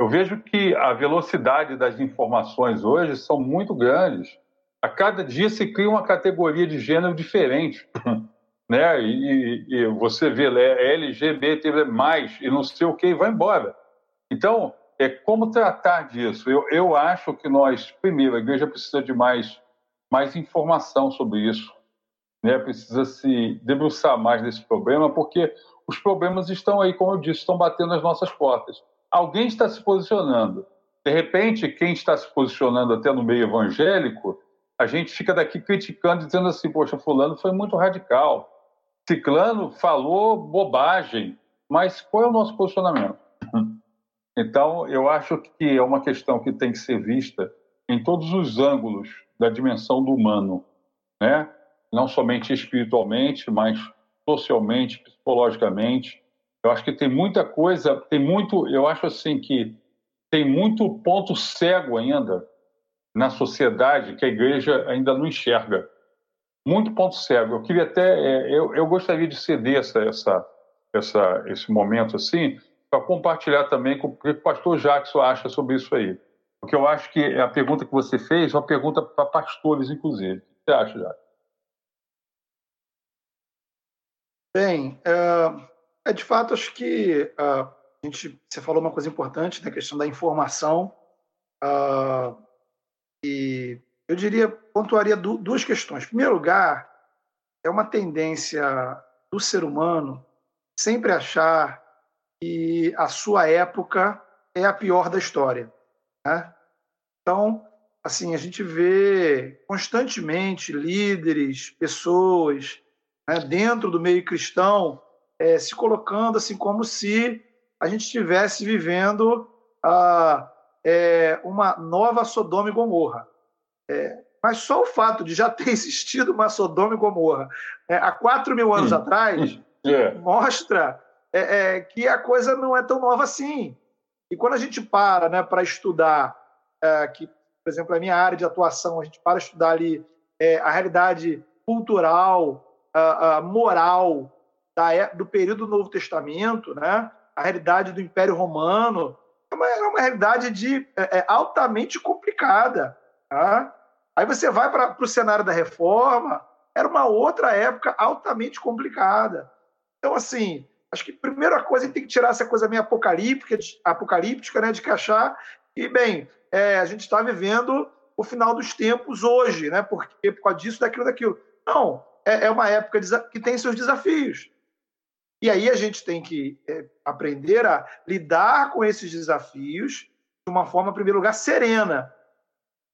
Eu vejo que a velocidade das informações hoje são muito grandes. A cada dia se cria uma categoria de gênero diferente. né? E, e, você vê é LGBT, mais, e não sei o que, e vai embora. Então, é como tratar disso. Eu, eu acho que nós, primeiro, a igreja precisa de mais, mais informação sobre isso, né? precisa se debruçar mais desse problema, porque os problemas estão aí, como eu disse, estão batendo nas nossas portas. Alguém está se posicionando. De repente, quem está se posicionando até no meio evangélico, a gente fica daqui criticando, dizendo assim: poxa, Fulano foi muito radical. Ciclano falou bobagem. Mas qual é o nosso posicionamento? Então, eu acho que é uma questão que tem que ser vista em todos os ângulos da dimensão do humano, né? Não somente espiritualmente, mas socialmente, psicologicamente. Eu acho que tem muita coisa, tem muito, eu acho assim que tem muito ponto cego ainda na sociedade que a igreja ainda não enxerga. Muito ponto cego. Eu queria até, é, eu, eu gostaria de ceder essa, essa, essa, esse momento assim, para compartilhar também com o que o pastor Jackson acha sobre isso aí. Porque eu acho que a pergunta que você fez é uma pergunta para pastores, inclusive. O que você acha, Jackson? Bem, é, é, de fato, acho que uh, a gente, você falou uma coisa importante, né, questão da informação. Uh, e eu diria, pontuaria duas questões. Em primeiro lugar, é uma tendência do ser humano sempre achar que a sua época é a pior da história. Né? Então, assim, a gente vê constantemente líderes, pessoas né, dentro do meio cristão é, se colocando assim como se a gente estivesse vivendo é, uma nova Sodoma e Gomorra. É, mas só o fato de já ter existido uma Sodoma e Gomorra é, há quatro mil anos hum. atrás é. mostra é, é, que a coisa não é tão nova assim. E quando a gente para né, para estudar, que, por exemplo, a minha área de atuação, a gente para estudar ali a realidade cultural, a, a moral da, do período do Novo Testamento, né, a realidade do Império Romano, é uma, uma realidade de, é, altamente complicada. Tá? Aí você vai para o cenário da reforma, era uma outra época altamente complicada. Então, assim, acho que a primeira coisa a gente tem que tirar essa coisa meio apocalíptica, apocalíptica né, de que achar que, bem, é, a gente está vivendo o final dos tempos hoje, né? Porque por causa disso, daquilo, daquilo. Não, é, é uma época que tem seus desafios. E aí a gente tem que é, aprender a lidar com esses desafios de uma forma, em primeiro lugar, serena.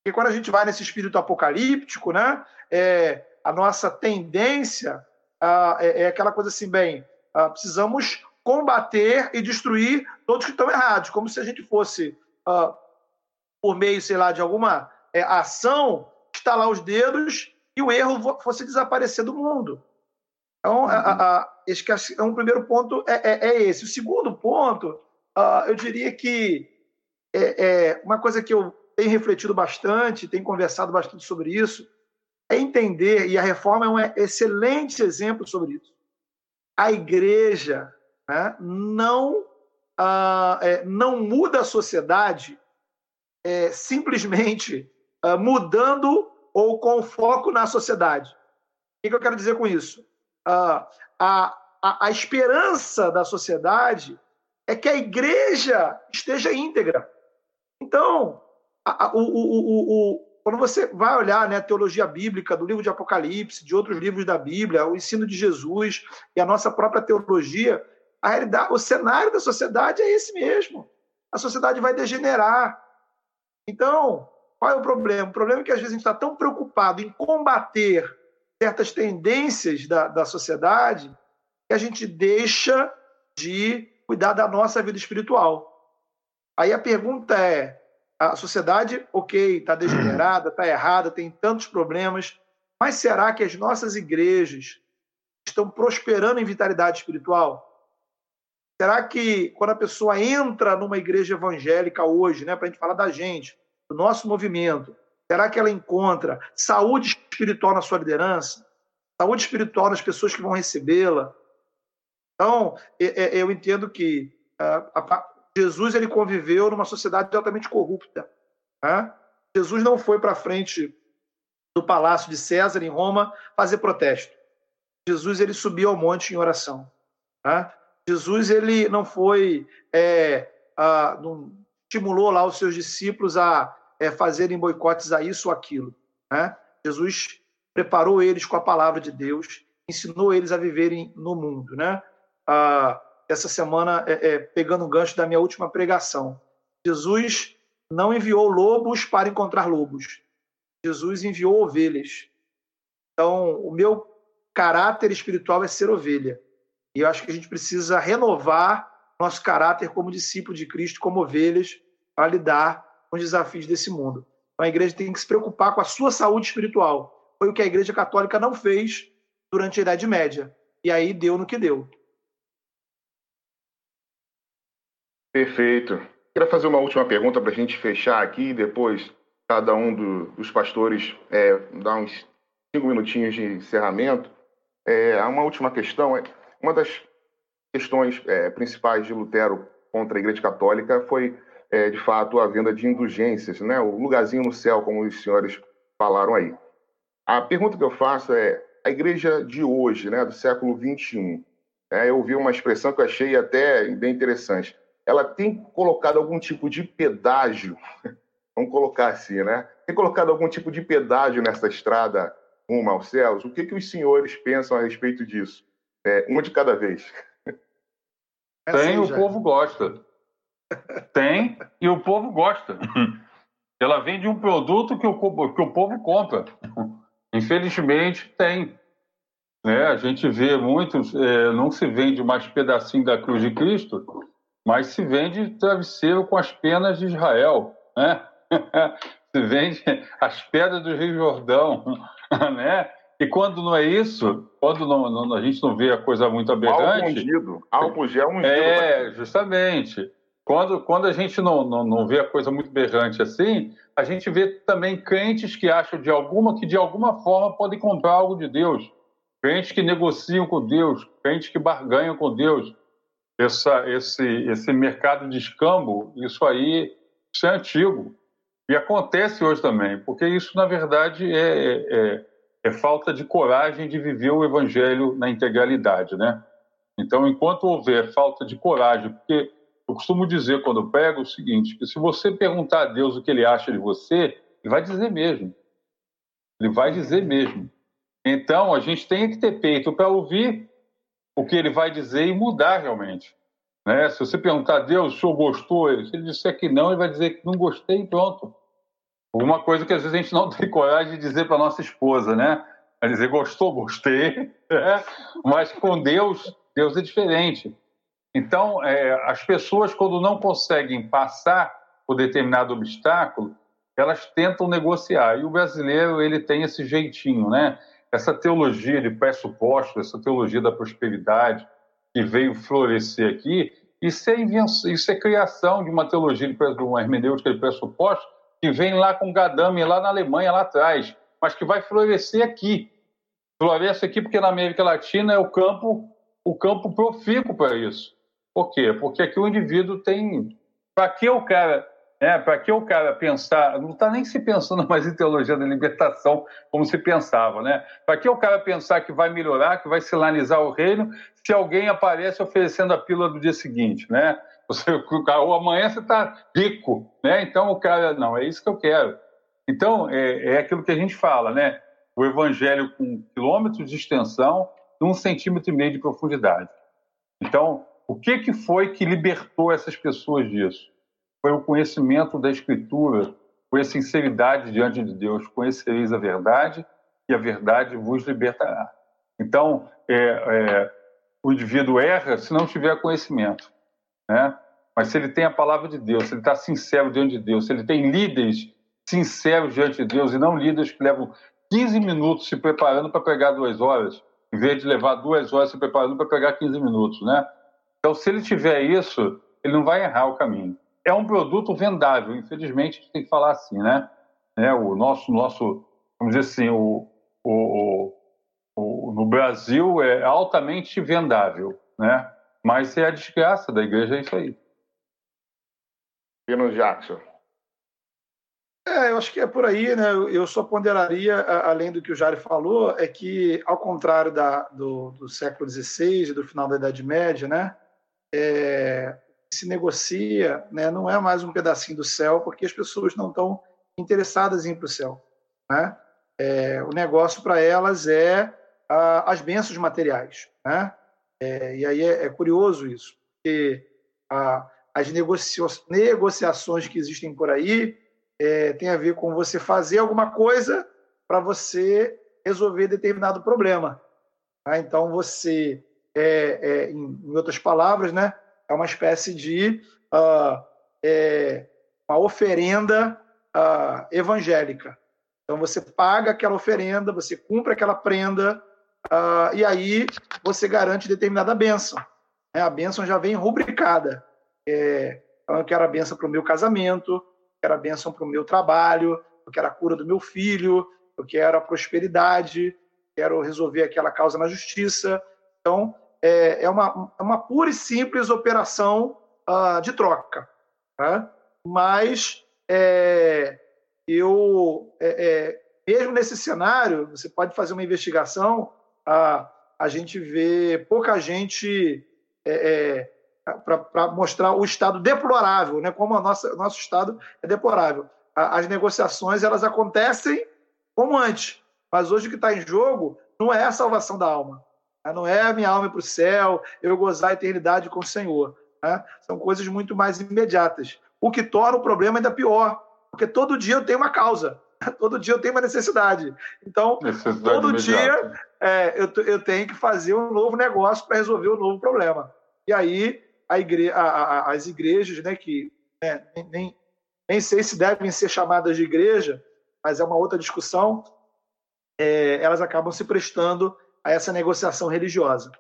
Porque quando a gente vai nesse espírito apocalíptico, né, é, a nossa tendência a, é, é aquela coisa assim, bem, Uh, precisamos combater e destruir todos que estão errados, como se a gente fosse, uh, por meio, sei lá, de alguma é, ação, estalar os dedos e o erro fosse desaparecer do mundo. Então, uhum. a, a, esse é um primeiro ponto é, é, é esse. O segundo ponto, uh, eu diria que é, é, uma coisa que eu tenho refletido bastante, tenho conversado bastante sobre isso, é entender, e a reforma é um excelente exemplo sobre isso a igreja né, não, ah, é, não muda a sociedade é, simplesmente ah, mudando ou com foco na sociedade. O que, que eu quero dizer com isso? Ah, a, a, a esperança da sociedade é que a igreja esteja íntegra. Então, a, o, o, o, quando você vai olhar né, a teologia bíblica do livro de Apocalipse, de outros livros da Bíblia, o ensino de Jesus e a nossa própria teologia, a realidade, o cenário da sociedade é esse mesmo. a sociedade vai degenerar. Então, qual é o problema? O problema é que às vezes a gente está tão preocupado em combater certas tendências da, da sociedade que a gente deixa de cuidar da nossa vida espiritual. Aí a pergunta é: a sociedade, ok, está degenerada, está errada, tem tantos problemas, mas será que as nossas igrejas estão prosperando em vitalidade espiritual? Será que quando a pessoa entra numa igreja evangélica hoje, né, para a gente falar da gente, do nosso movimento, será que ela encontra saúde espiritual na sua liderança? Saúde espiritual nas pessoas que vão recebê-la? Então, eu entendo que Jesus ele conviveu numa sociedade altamente corrupta. Né? Jesus não foi para frente do palácio de César em Roma fazer protesto. Jesus ele subiu ao monte em oração. Né? Jesus ele não foi é, a, não estimulou lá os seus discípulos a é, fazerem boicotes a isso ou aquilo. Né? Jesus preparou eles com a palavra de Deus, ensinou eles a viverem no mundo. Né? Ah, essa semana, é, é, pegando o gancho da minha última pregação. Jesus não enviou lobos para encontrar lobos. Jesus enviou ovelhas. Então, o meu caráter espiritual é ser ovelha. E eu acho que a gente precisa renovar nosso caráter como discípulo de Cristo, como ovelhas, para lidar com os desafios desse mundo. Então, a igreja tem que se preocupar com a sua saúde espiritual. Foi o que a igreja católica não fez durante a Idade Média. E aí deu no que deu. Perfeito. Queria fazer uma última pergunta para a gente fechar aqui, depois cada um do, dos pastores é, dar uns cinco minutinhos de encerramento. É, uma última questão. É, uma das questões é, principais de Lutero contra a Igreja Católica foi, é, de fato, a venda de indulgências, né? o lugarzinho no céu, como os senhores falaram aí. A pergunta que eu faço é: a igreja de hoje, né, do século XXI, é, eu ouvi uma expressão que eu achei até bem interessante ela tem colocado algum tipo de pedágio, vamos colocar assim, né? Tem colocado algum tipo de pedágio nessa estrada rumo aos céus? O que, que os senhores pensam a respeito disso? É, uma de cada vez. É tem, assim, o povo gosta. Tem e o povo gosta. Ela vende um produto que o, que o povo compra. Infelizmente, tem. Né? A gente vê muitos, é, não se vende mais pedacinho da cruz de Cristo, mas se vende travesseiro com as penas de Israel, né? se vende as pedras do Rio Jordão, né? E quando não é isso, quando não, não, a gente não vê a coisa muito aberrante... ungido, álcool gel ungido. É, justamente. Quando, quando a gente não, não, não vê a coisa muito berrante assim, a gente vê também crentes que acham de alguma que de alguma forma podem comprar algo de Deus, crentes que negociam com Deus, crentes que barganham com Deus, essa, esse, esse mercado de escambo, isso aí isso é antigo. E acontece hoje também, porque isso, na verdade, é, é, é, falta de coragem de viver o evangelho na integralidade, né? Então, enquanto houver falta de coragem, porque eu costumo dizer quando eu pego o seguinte, que se você perguntar a Deus o que ele acha de você, ele vai dizer mesmo. Ele vai dizer mesmo. Então, a gente tem que ter peito para ouvir o que ele vai dizer e mudar realmente. Né? Se você perguntar a Deus, o senhor gostou? Se ele disser que não, ele vai dizer que não gostei e pronto. Uma coisa que às vezes a gente não tem coragem de dizer para nossa esposa, né? Vai dizer, gostou, gostei. Né? Mas com Deus, Deus é diferente. Então, é, as pessoas, quando não conseguem passar por determinado obstáculo, elas tentam negociar. E o brasileiro, ele tem esse jeitinho, né? Essa teologia de pressuposto, essa teologia da prosperidade que veio florescer aqui, isso é, invenção, isso é criação de uma teologia, de uma hermenêutica de pressuposto que vem lá com Gadame, lá na Alemanha, lá atrás, mas que vai florescer aqui. Floresce aqui porque na América Latina é o campo, o campo profícuo para isso. Por quê? Porque aqui o indivíduo tem. Para que o cara é, para que o cara pensar, não está nem se pensando mais em teologia da libertação como se pensava, né? Para que o cara pensar que vai melhorar, que vai sinalizar o reino, se alguém aparece oferecendo a pílula do dia seguinte, né? Você, ou amanhã você está rico, né? Então o cara, não, é isso que eu quero. Então é, é aquilo que a gente fala, né? O evangelho com quilômetros de extensão e um centímetro e meio de profundidade. Então, o que, que foi que libertou essas pessoas disso? Foi o conhecimento da Escritura, foi a sinceridade diante de Deus. Conhecereis a verdade e a verdade vos libertará. Então, é, é, o indivíduo erra se não tiver conhecimento, né? Mas se ele tem a palavra de Deus, se ele está sincero diante de Deus, se ele tem líderes sinceros diante de Deus e não líderes que levam 15 minutos se preparando para pegar duas horas, em vez de levar duas horas se preparando para pegar 15 minutos, né? Então, se ele tiver isso, ele não vai errar o caminho. É um produto vendável, infelizmente, a gente tem que falar assim, né? É, o nosso, nosso, vamos dizer assim, o, o, o, no Brasil é altamente vendável, né? Mas é a desgraça da igreja, é isso aí. Pino Jackson. É, eu acho que é por aí, né? Eu só ponderaria, além do que o Jário falou, é que, ao contrário da, do, do século XVI e do final da Idade Média, né? É, se negocia, né? Não é mais um pedacinho do céu, porque as pessoas não estão interessadas em ir para o céu, né? É, o negócio para elas é a, as bênçãos materiais, né? É, e aí é, é, curioso isso, porque a, as negocia negociações que existem por aí é, tem a ver com você fazer alguma coisa para você resolver determinado problema. Tá? Então, você, é, é, em, em, outras palavras, né, é uma espécie de uh, uma oferenda uh, evangélica. Então, você paga aquela oferenda, você cumpre aquela prenda, uh, e aí você garante determinada bênção. Né? A bênção já vem rubricada. É, eu quero a bênção para o meu casamento, quero a bênção para o meu trabalho, eu quero a cura do meu filho, eu quero a prosperidade, quero resolver aquela causa na justiça. Então, é, é, uma, é uma pura e simples operação uh, de troca. Tá? Mas é, eu, é, é, mesmo nesse cenário, você pode fazer uma investigação, a, a gente vê pouca gente é, para mostrar o estado deplorável, né? como o nosso, estado é deplorável. As negociações elas acontecem como antes, mas hoje o que está em jogo não é a salvação da alma? Não é a minha alma para o céu, eu gozar a eternidade com o Senhor. Né? São coisas muito mais imediatas, o que torna o problema ainda pior, porque todo dia eu tenho uma causa, todo dia eu tenho uma necessidade. Então, necessidade todo imediata. dia é, eu, eu tenho que fazer um novo negócio para resolver um novo problema. E aí a igre a, a, as igrejas, né, que né, nem, nem sei se devem ser chamadas de igreja, mas é uma outra discussão, é, elas acabam se prestando a essa negociação religiosa.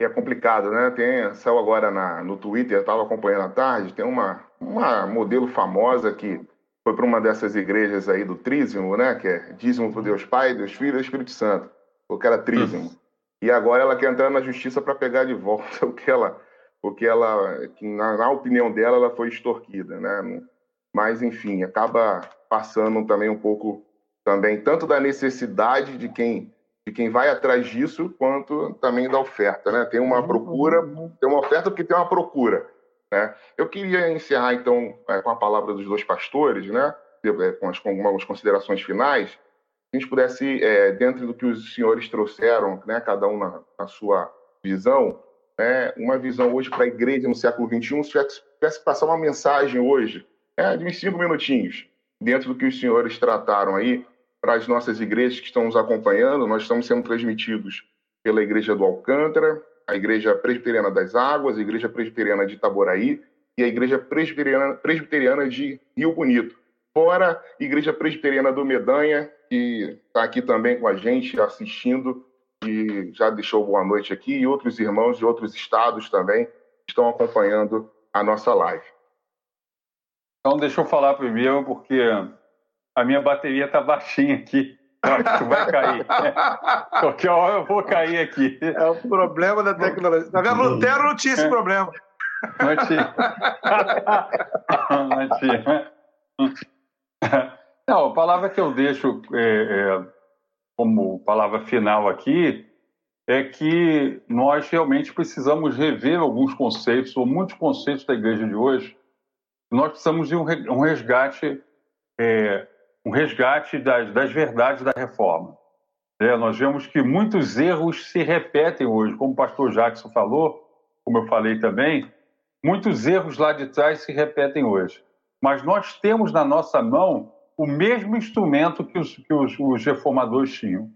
É complicado, né? Tem, saiu agora na, no Twitter, estava acompanhando à tarde, tem uma, uma modelo famosa que foi para uma dessas igrejas aí do Trízimo, né? Que é dízimo para Deus Pai, Deus Filho e Espírito Santo. O que era Trízimo. E agora ela quer entrar na justiça para pegar de volta o que ela, o que ela, que na, na, opinião dela, ela foi extorquida, né? Mas enfim, acaba passando também um pouco também tanto da necessidade de quem de quem vai atrás disso, quanto também da oferta, né? Tem uma procura, tem uma oferta porque tem uma procura, né? Eu queria encerrar então é, com a palavra dos dois pastores, né? É, com, as, com algumas considerações finais a gente pudesse, é, dentro do que os senhores trouxeram, né, cada um na, na sua visão, né, uma visão hoje para a igreja no século XXI, se tivesse, tivesse passar uma mensagem hoje, né, de uns cinco minutinhos, dentro do que os senhores trataram aí, para as nossas igrejas que estão nos acompanhando, nós estamos sendo transmitidos pela Igreja do Alcântara, a Igreja Presbiteriana das Águas, a Igreja Presbiteriana de Itaboraí e a Igreja Presbiteriana, Presbiteriana de Rio Bonito. Fora Igreja Presbiteriana do Medanha, que está aqui também com a gente assistindo e já deixou boa noite aqui, e outros irmãos de outros estados também estão acompanhando a nossa live. Então, deixa eu falar primeiro, porque a minha bateria está baixinha aqui. Acho que vai cair. Qualquer hora eu vou cair aqui. É o problema da tecnologia. Tá vendo? Lutero não tinha esse problema. Não tinha. Não tinha. Não, a palavra que eu deixo é, é, como palavra final aqui é que nós realmente precisamos rever alguns conceitos, ou muitos conceitos da igreja de hoje. Nós precisamos de um resgate, é, um resgate das, das, verdades da reforma. É, nós vemos que muitos erros se repetem hoje, como o pastor Jackson falou, como eu falei também, muitos erros lá de trás se repetem hoje. Mas nós temos na nossa mão o mesmo instrumento que os, que os, os reformadores tinham.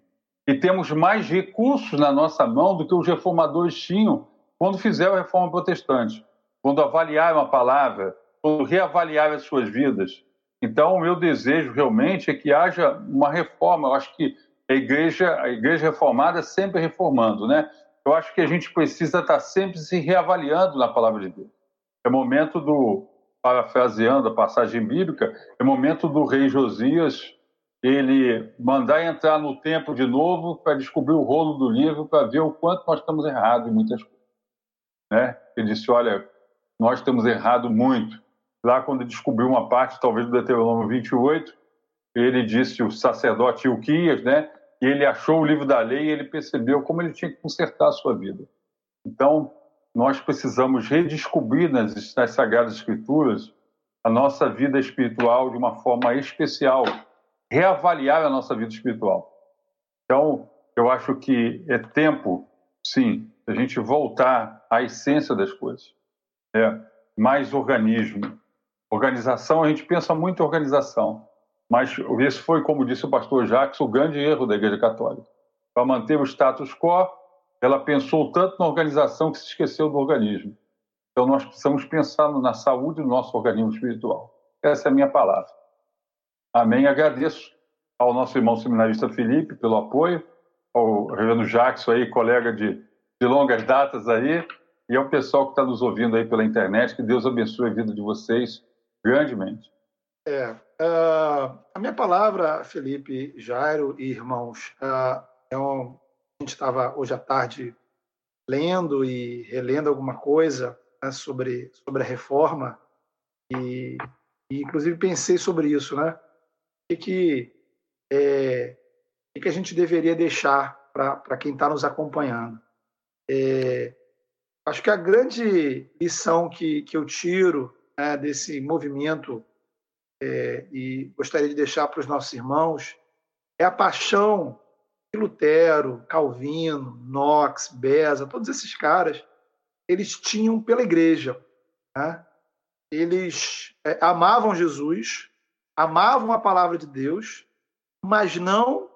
E temos mais recursos na nossa mão do que os reformadores tinham quando fizeram a reforma protestante, quando avaliaram a palavra, quando reavaliaram as suas vidas. Então, o meu desejo realmente é que haja uma reforma. Eu acho que a igreja, a igreja reformada sempre reformando, né? Eu acho que a gente precisa estar sempre se reavaliando na palavra de Deus. É momento do, parafraseando a passagem bíblica, é momento do rei Josias ele mandar entrar no templo de novo para descobrir o rolo do livro, para ver o quanto nós estamos errados em muitas coisas. Né? Ele disse, olha, nós temos errado muito. Lá quando descobriu uma parte, talvez do Deuteronômio 28, ele disse, o sacerdote Ilquias, né? E ele achou o livro da lei e ele percebeu como ele tinha que consertar a sua vida. Então, nós precisamos redescobrir nas, nas Sagradas Escrituras a nossa vida espiritual de uma forma especial, reavaliar a nossa vida espiritual. Então, eu acho que é tempo, sim, a gente voltar à essência das coisas. É, mais organismo. Organização, a gente pensa muito em organização, mas esse foi, como disse o pastor Jacques, o grande erro da Igreja Católica. Para manter o status quo, ela pensou tanto na organização que se esqueceu do organismo. Então, nós precisamos pensar na saúde do nosso organismo espiritual. Essa é a minha palavra. Amém. Agradeço ao nosso irmão seminarista Felipe pelo apoio, ao reverendo Jackson aí, colega de, de longas datas aí, e ao pessoal que está nos ouvindo aí pela internet. Que Deus abençoe a vida de vocês grandemente. É, uh, a minha palavra, Felipe, Jairo e irmãos, uh, é um, a gente estava hoje à tarde lendo e relendo alguma coisa né, sobre, sobre a reforma e, e, inclusive, pensei sobre isso, né? O que, é, que, que a gente deveria deixar para quem está nos acompanhando? É, acho que a grande lição que, que eu tiro né, desse movimento é, e gostaria de deixar para os nossos irmãos é a paixão Lutero, Calvino, Knox, Beza, todos esses caras, eles tinham pela igreja. Né? Eles é, amavam Jesus, amavam a palavra de Deus, mas não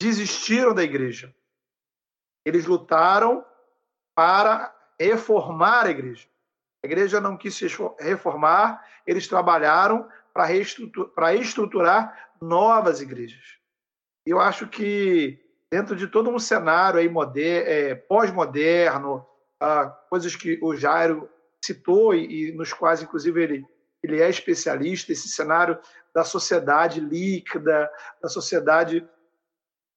desistiram da igreja. Eles lutaram para reformar a igreja. A igreja não quis se reformar, eles trabalharam para reestruturar, estruturar novas igrejas. Eu acho que dentro de todo um cenário aí é, pós-moderno, ah, coisas que o Jairo citou e, e, nos quais, inclusive, ele, ele é especialista, esse cenário da sociedade líquida, da sociedade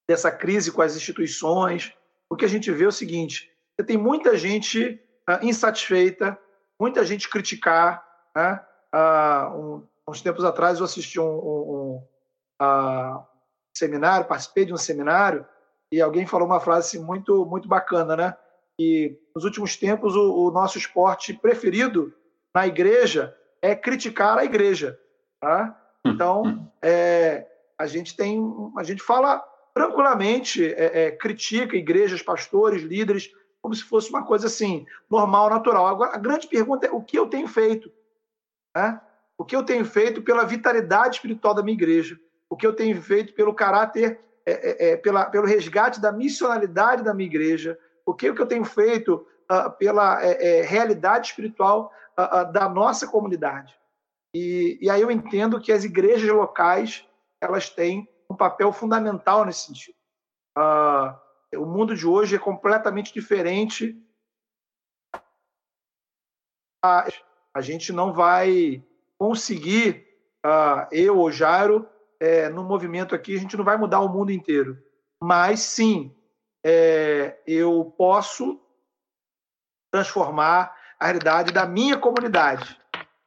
dessa crise com as instituições, o que a gente vê é o seguinte, tem muita gente ah, insatisfeita, muita gente criticar. Né? Ah, um, uns tempos atrás eu assisti um, um, um ah, seminário, participei de um seminário, e alguém falou uma frase assim, muito, muito bacana, né? E nos últimos tempos o, o, nosso esporte preferido na igreja é criticar a igreja, tá? Então é, a gente tem, a gente fala tranquilamente, é, é, critica igrejas, pastores, líderes, como se fosse uma coisa assim normal, natural. Agora a grande pergunta é o que eu tenho feito, né? O que eu tenho feito pela vitalidade espiritual da minha igreja? o que eu tenho feito pelo caráter, é, é, é, pela, pelo resgate da missionalidade da minha igreja, o que, o que eu tenho feito uh, pela é, é, realidade espiritual uh, uh, da nossa comunidade. E, e aí eu entendo que as igrejas locais elas têm um papel fundamental nesse sentido. O mundo de hoje é completamente diferente. A gente não vai conseguir, eu ou Jairo, é, no movimento aqui, a gente não vai mudar o mundo inteiro. Mas sim, é, eu posso transformar a realidade da minha comunidade.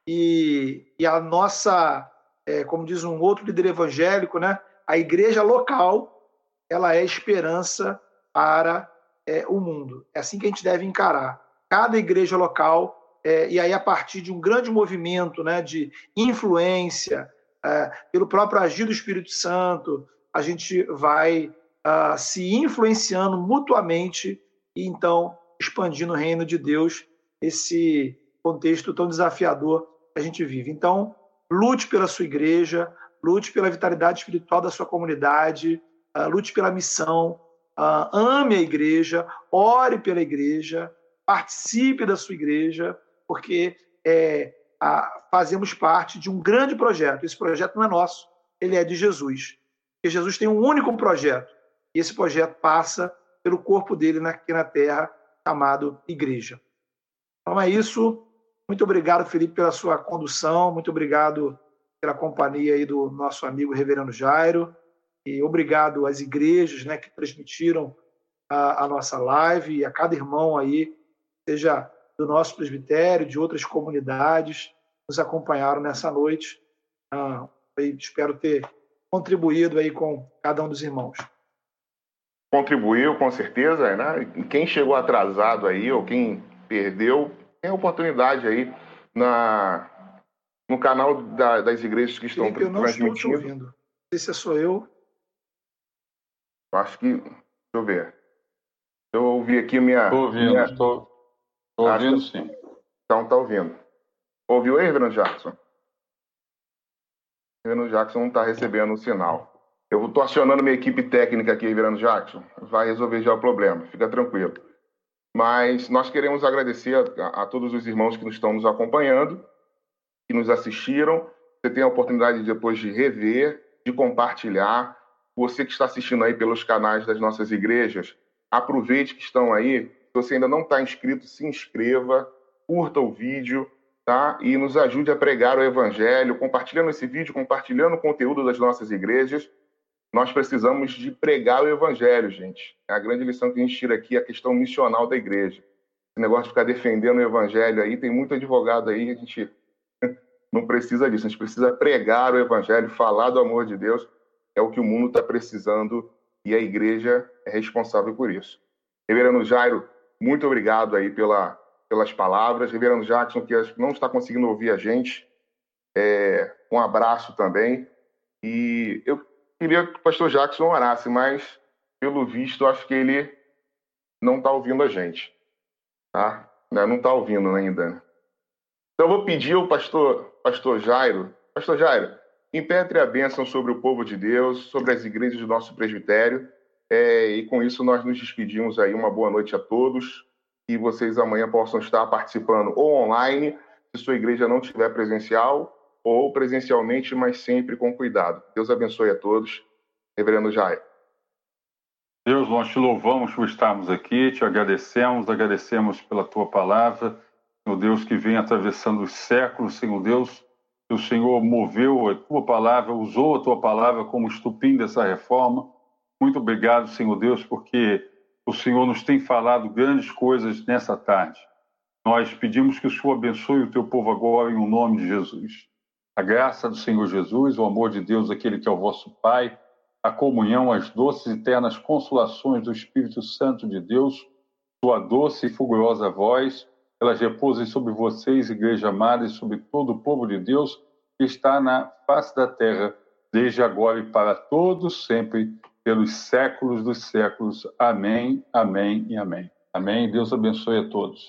E, e a nossa, é, como diz um outro líder evangélico, né, a igreja local, ela é esperança para é, o mundo. É assim que a gente deve encarar. Cada igreja local, é, e aí a partir de um grande movimento né, de influência, é, pelo próprio agir do Espírito Santo, a gente vai uh, se influenciando mutuamente e então expandindo o reino de Deus, esse contexto tão desafiador que a gente vive. Então, lute pela sua igreja, lute pela vitalidade espiritual da sua comunidade, uh, lute pela missão, uh, ame a igreja, ore pela igreja, participe da sua igreja, porque é, a, fazemos parte de um grande projeto. Esse projeto não é nosso, ele é de Jesus. Porque Jesus tem um único projeto, e esse projeto passa pelo corpo dele aqui na terra, chamado igreja. Então é isso. Muito obrigado, Felipe, pela sua condução. Muito obrigado pela companhia aí do nosso amigo Reverendo Jairo. E obrigado às igrejas né, que transmitiram a, a nossa live e a cada irmão aí, seja do nosso presbitério, de outras comunidades, nos acompanharam nessa noite. Ah, espero ter contribuído aí com cada um dos irmãos. Contribuiu, com certeza, né? Quem chegou atrasado aí, ou quem perdeu, tem a oportunidade aí na, no canal da, das igrejas que estão Felipe, eu não transmitindo. Estou te ouvindo. Não sei se é só eu. Acho que. Deixa eu ver. Eu ouvi aqui minha. Estou ouvindo, minha... estou ouvindo sim. Então tá ouvindo. Ouviu aí, Reverendo Jackson? Reverendo Jackson não está recebendo o sinal. Eu estou acionando minha equipe técnica aqui, Reverendo Jackson. Vai resolver já o problema, fica tranquilo. Mas nós queremos agradecer a, a todos os irmãos que nos estão nos acompanhando, que nos assistiram. Você tem a oportunidade depois de rever, de compartilhar. Você que está assistindo aí pelos canais das nossas igrejas, aproveite que estão aí. Se você ainda não está inscrito, se inscreva, curta o vídeo, tá? E nos ajude a pregar o evangelho, compartilhando esse vídeo, compartilhando o conteúdo das nossas igrejas. Nós precisamos de pregar o evangelho, gente. É a grande lição que a gente tira aqui, a questão missional da igreja. Esse negócio de ficar defendendo o evangelho aí, tem muito advogado aí, a gente não precisa disso. A gente precisa pregar o evangelho, falar do amor de Deus. É o que o mundo está precisando e a igreja é responsável por isso. Reverendo Jairo, muito obrigado aí pela, pelas palavras. Reverendo Jackson, que não está conseguindo ouvir a gente, é, um abraço também. E eu queria que o pastor Jackson orasse, mas, pelo visto, acho que ele não está ouvindo a gente. Tá? Não está ouvindo ainda. Então, eu vou pedir ao pastor, pastor Jairo, pastor Jairo, impetre a bênção sobre o povo de Deus, sobre as igrejas do nosso presbitério, é, e com isso nós nos despedimos aí. Uma boa noite a todos, e vocês amanhã possam estar participando ou online, se sua igreja não tiver presencial, ou presencialmente, mas sempre com cuidado. Deus abençoe a todos. Reverendo Jair. Deus, nós te louvamos por estarmos aqui, te agradecemos, agradecemos pela tua palavra, Senhor Deus, que vem atravessando os séculos, Senhor Deus, que o Senhor moveu a tua palavra, usou a tua palavra como estupim dessa reforma. Muito obrigado, Senhor Deus, porque o Senhor nos tem falado grandes coisas nessa tarde. Nós pedimos que o Senhor abençoe o teu povo agora em o nome de Jesus. A graça do Senhor Jesus, o amor de Deus, aquele que é o vosso Pai, a comunhão, as doces e eternas consolações do Espírito Santo de Deus, sua doce e fulgurosa voz, elas repousem sobre vocês, igreja amada, e sobre todo o povo de Deus que está na face da terra, desde agora e para todos sempre, pelos séculos dos séculos. Amém, amém e amém. Amém. Deus abençoe a todos.